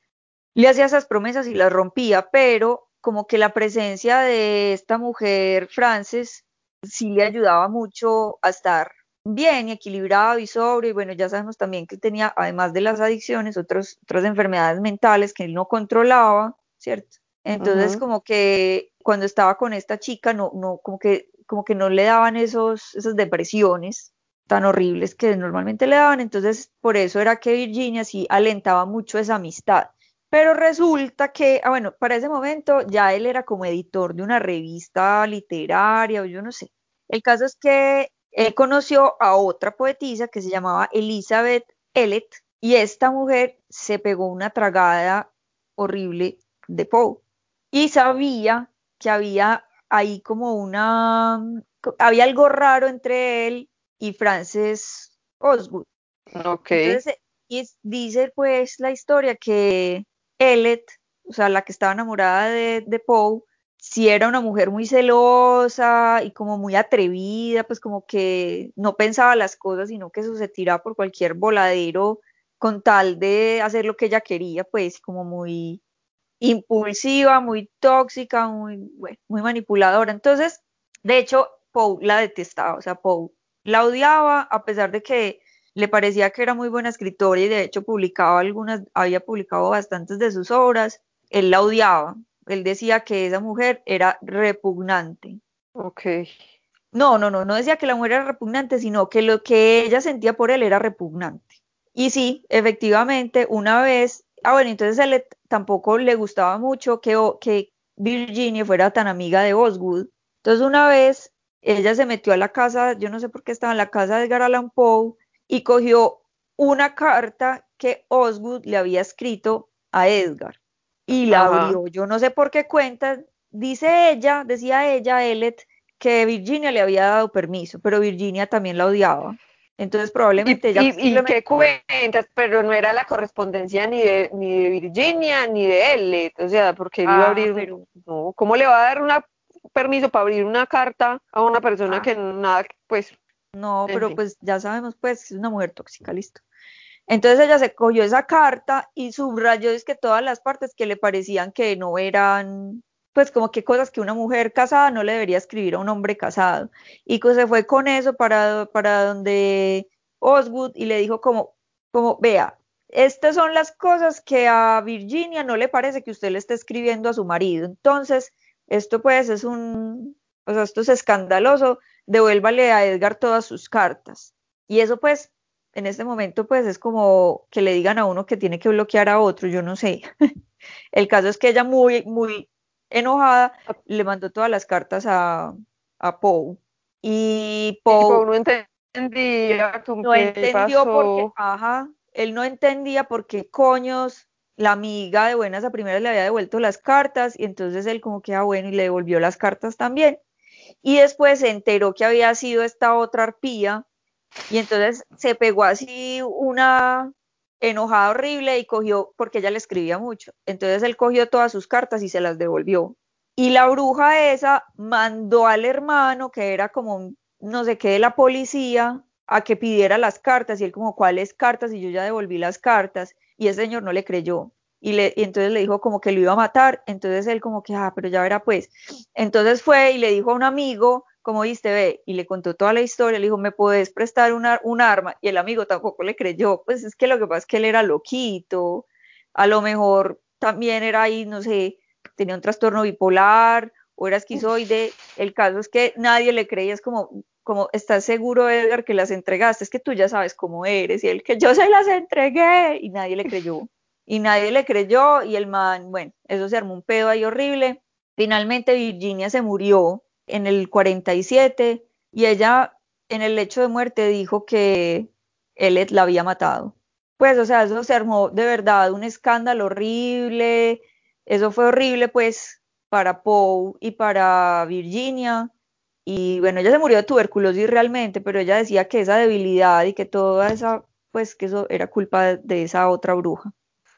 Speaker 1: le hacía esas promesas y las rompía, pero como que la presencia de esta mujer, Frances, sí le ayudaba mucho a estar bien y equilibrado y sobrio, y bueno, ya sabemos también que tenía, además de las adicciones, otras enfermedades mentales que él no controlaba, ¿cierto? Entonces, como que cuando estaba con esta chica, no, no, como que, como que no le daban esos, esas depresiones tan horribles que normalmente le daban, entonces por eso era que Virginia sí alentaba mucho esa amistad. Pero resulta que, ah, bueno, para ese momento ya él era como editor de una revista literaria o yo no sé. El caso es que él conoció a otra poetisa que se llamaba Elizabeth Ellet y esta mujer se pegó una tragada horrible de Poe y sabía que había ahí como una, había algo raro entre él y Frances Osgood.
Speaker 2: Ok.
Speaker 1: Entonces, y dice pues la historia que Ellet, o sea, la que estaba enamorada de, de Poe, si era una mujer muy celosa y como muy atrevida, pues como que no pensaba las cosas, sino que eso se tiraba por cualquier voladero con tal de hacer lo que ella quería, pues como muy impulsiva, muy tóxica, muy, muy manipuladora. Entonces, de hecho, Poe la detestaba, o sea, Poe la odiaba a pesar de que le parecía que era muy buena escritora y de hecho publicaba algunas, había publicado bastantes de sus obras, él la odiaba. Él decía que esa mujer era repugnante.
Speaker 2: Ok.
Speaker 1: No, no, no, no decía que la mujer era repugnante, sino que lo que ella sentía por él era repugnante. Y sí, efectivamente, una vez, ah, bueno, entonces a él tampoco le gustaba mucho que, que Virginia fuera tan amiga de Osgood. Entonces una vez ella se metió a la casa, yo no sé por qué estaba en la casa de Edgar Allan Poe, y cogió una carta que Osgood le había escrito a Edgar y la abrió. Yo no sé por qué cuenta, dice ella, decía ella, Ellet, que Virginia le había dado permiso, pero Virginia también la odiaba. Entonces probablemente ella...
Speaker 2: ¿Y, qué cuentas? Pero no era la correspondencia ni de, ni de Virginia ni de Ellet, o sea, porque iba a ah, abrir... No, ¿cómo le va a dar una permiso para abrir una carta a una persona ah. que nada, pues...
Speaker 1: No, pero pues ya sabemos pues que es una mujer tóxica, listo. Entonces ella se cogió esa carta y subrayó es que todas las partes que le parecían que no eran, pues como que cosas que una mujer casada no le debería escribir a un hombre casado. Y pues se fue con eso para, para donde Osgood y le dijo como, como, vea, estas son las cosas que a Virginia no le parece que usted le esté escribiendo a su marido. Entonces, esto pues es un, o sea, esto es escandaloso, devuélvale a Edgar todas sus cartas. Y eso pues, en este momento pues es como que le digan a uno que tiene que bloquear a otro, yo no sé. [laughs] El caso es que ella muy, muy enojada le mandó todas las cartas a, a Poe. Y Poe,
Speaker 2: no entendía,
Speaker 1: no entendió porque, ajá, él no entendía por qué coños la amiga de buenas a primeras le había devuelto las cartas y entonces él como que, ah, bueno, y le devolvió las cartas también. Y después se enteró que había sido esta otra arpía y entonces se pegó así una enojada horrible y cogió, porque ella le escribía mucho, entonces él cogió todas sus cartas y se las devolvió. Y la bruja esa mandó al hermano, que era como no sé qué de la policía, a que pidiera las cartas y él como, ¿cuáles cartas? Y yo ya devolví las cartas y ese señor no le creyó. Y, le, y entonces le dijo como que lo iba a matar, entonces él como que, ah, pero ya verá pues. Entonces fue y le dijo a un amigo, como viste, ve, y le contó toda la historia, le dijo, ¿me puedes prestar una, un arma? Y el amigo tampoco le creyó, pues es que lo que pasa es que él era loquito, a lo mejor también era ahí, no sé, tenía un trastorno bipolar o era esquizoide, el caso es que nadie le creía, es como, como, ¿estás seguro, Edgar, que las entregaste? Es que tú ya sabes cómo eres, y él que yo se las entregué, y nadie le creyó, y nadie le creyó, y el man, bueno, eso se armó un pedo ahí horrible. Finalmente Virginia se murió en el 47, y ella en el lecho de muerte dijo que, él la había matado. Pues, o sea, eso se armó de verdad un escándalo horrible, eso fue horrible pues para Poe y para Virginia. Y bueno, ella se murió de tuberculosis realmente, pero ella decía que esa debilidad y que toda esa, pues que eso era culpa de esa otra bruja.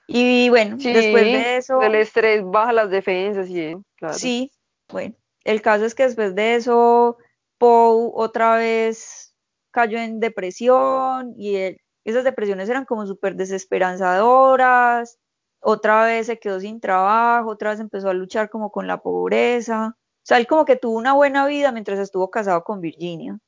Speaker 1: Y bueno, después de eso...
Speaker 2: El estrés baja las defensas y... Claro.
Speaker 1: Sí, bueno, el caso es que después de eso, Poe otra vez cayó en depresión y esas depresiones eran como súper desesperanzadoras, otra vez se quedó sin trabajo, otra vez empezó a luchar como con la pobreza. O sea, él como que tuvo una buena vida mientras estuvo casado con Virginia.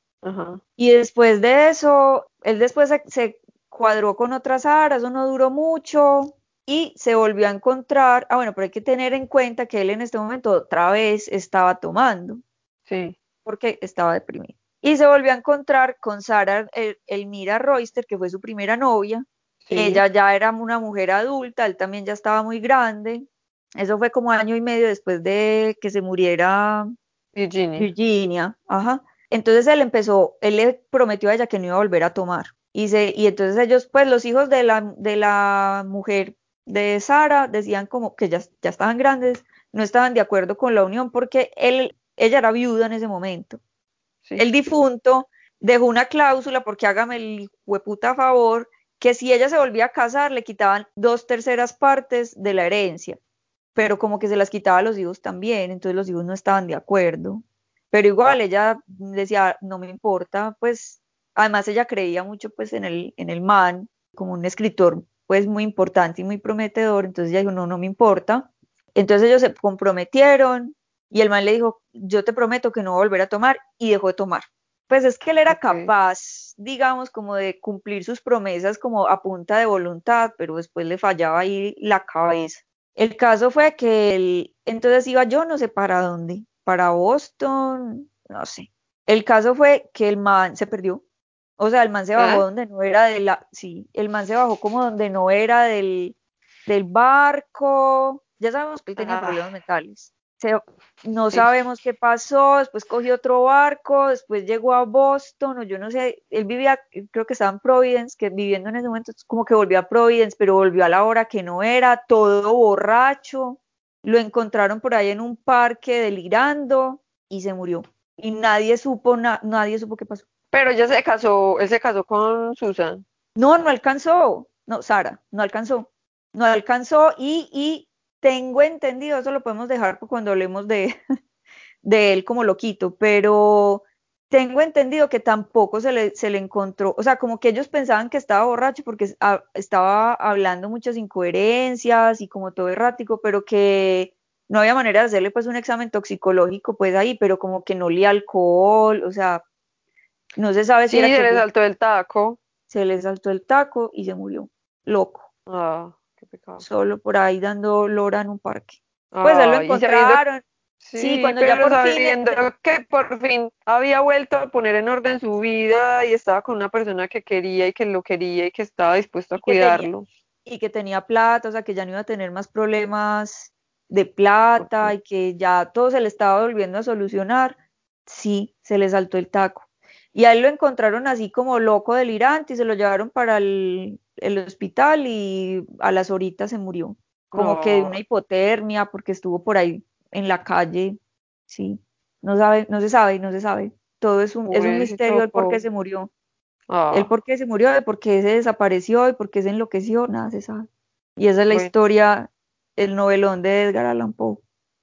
Speaker 1: Y después de eso, él después se, cuadró con otras aras, eso no duró mucho y se volvió a encontrar. Ah, bueno, pero hay que tener en cuenta que él en este momento otra vez estaba tomando.
Speaker 2: Sí.
Speaker 1: Porque estaba deprimido. Y se volvió a encontrar con Sara Elmira Royster, que fue su primera novia, ella ya era una mujer adulta, él también ya estaba muy grande. Eso fue como año y medio después de que se muriera
Speaker 2: Virginia.
Speaker 1: Virginia. Ajá. Entonces él empezó, él le prometió a ella que no iba a volver a tomar. Y, se, y entonces ellos, pues los hijos de la, de la mujer de Sara decían como que ya, ya estaban grandes, no estaban de acuerdo con la unión porque él, ella era viuda en ese momento. El difunto dejó una cláusula porque hágame el hueputa favor que si ella se volvía a casar le quitaban dos terceras partes de la herencia, pero como que se las quitaba a los hijos también, entonces los hijos no estaban de acuerdo. Pero igual ella decía, no me importa, pues además ella creía mucho pues en el, en el man como un escritor pues muy importante y muy prometedor, entonces ella dijo, no, no me importa. Entonces ellos se comprometieron y el man le dijo, yo te prometo que no voy a volver a tomar y dejó de tomar. Pues es que él era capaz, digamos, como de cumplir sus promesas como a punta de voluntad, pero después le fallaba ahí la cabeza. El caso fue que él, entonces iba yo no sé para dónde, para Boston, no sé. El caso fue que el man se perdió. O sea, el man se bajó ¿Ah? donde no era de la, sí, el man se bajó como donde no era del, del barco. Ya sabemos que él tenía problemas mentales no sabemos qué pasó, después cogió otro barco, después llegó a Boston, o yo no sé, él vivía, creo que estaba en Providence, que viviendo en ese momento, como que volvió a Providence, pero volvió a la hora que no era, todo borracho, lo encontraron por ahí en un parque delirando y se murió. Y nadie supo, nadie supo qué pasó.
Speaker 2: Pero ya se casó, él se casó con Susan.
Speaker 1: No, no alcanzó, no, Sara, no alcanzó, no alcanzó y, y tengo entendido, eso lo podemos dejar cuando hablemos de, [laughs] de él como loquito, pero tengo entendido que tampoco se le, se le encontró, o sea, como que ellos pensaban que estaba borracho porque estaba hablando muchas incoherencias y como todo errático, pero que no había manera de hacerle pues un examen toxicológico pues ahí, pero como que no olía alcohol, o sea, no se sabe
Speaker 2: si
Speaker 1: era
Speaker 2: se le saltó el taco.
Speaker 1: Se le saltó el taco y se murió, loco.
Speaker 2: Ah.
Speaker 1: Solo por ahí dando lora en un parque. Pues él lo encontraron.
Speaker 2: Sí, cuando ya por fin... que por fin había vuelto a poner en orden su vida y estaba con una persona que quería y que lo quería y que estaba dispuesto a cuidarlo.
Speaker 1: y que tenía plata, o sea, que ya no iba a tener más problemas de plata y que ya todo se le estaba volviendo a solucionar. Sí, se le saltó el taco. Y a él lo encontraron así como loco, delirante, y se lo llevaron para el, hospital y a las horitas se murió. Como que de una hipotermia, porque estuvo por ahí en la calle. Sí, no, sabe, no se sabe, no se sabe. Todo es un, es un misterio el por qué se murió. El por qué se murió, el por qué se desapareció, y por qué se enloqueció, nada se sabe. Y esa es la historia, el novelón de Edgar Allan Poe.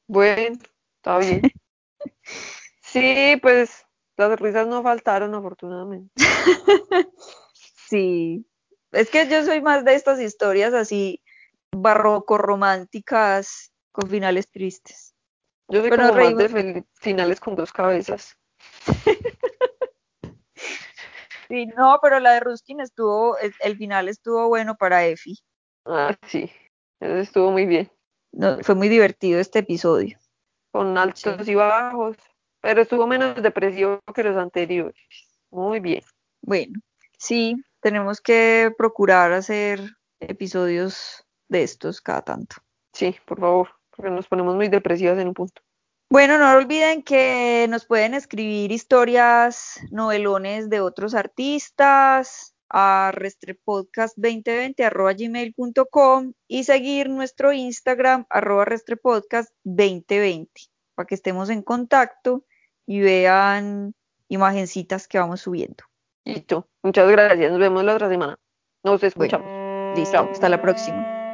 Speaker 2: Bueno, está bien. [laughs] sí, pues las risas no faltaron, afortunadamente. [laughs]
Speaker 1: sí, es que yo soy más de estas historias así barroco románticas con finales tristes.
Speaker 2: Yo soy como más de finales con dos cabezas. [laughs]
Speaker 1: sí, no, pero la de Ruskin estuvo, el, final estuvo bueno para Effie.
Speaker 2: Ah, sí, estuvo muy bien.
Speaker 1: No, fue muy divertido este episodio.
Speaker 2: Con altos y bajos pero estuvo menos depresivo que los anteriores. Muy bien.
Speaker 1: Bueno, sí, tenemos que procurar hacer episodios de estos cada tanto.
Speaker 2: Sí, por favor, porque nos ponemos muy depresivas en un punto.
Speaker 1: Bueno, no olviden que nos pueden escribir historias, novelones de otros artistas, a restrepodcast2020 y seguir nuestro Instagram arroba restrepodcast2020 para que estemos en contacto y vean imagencitas que vamos subiendo.
Speaker 2: Listo. Muchas gracias. Nos vemos la otra semana. Nos escuchamos.
Speaker 1: listo. Hasta la próxima.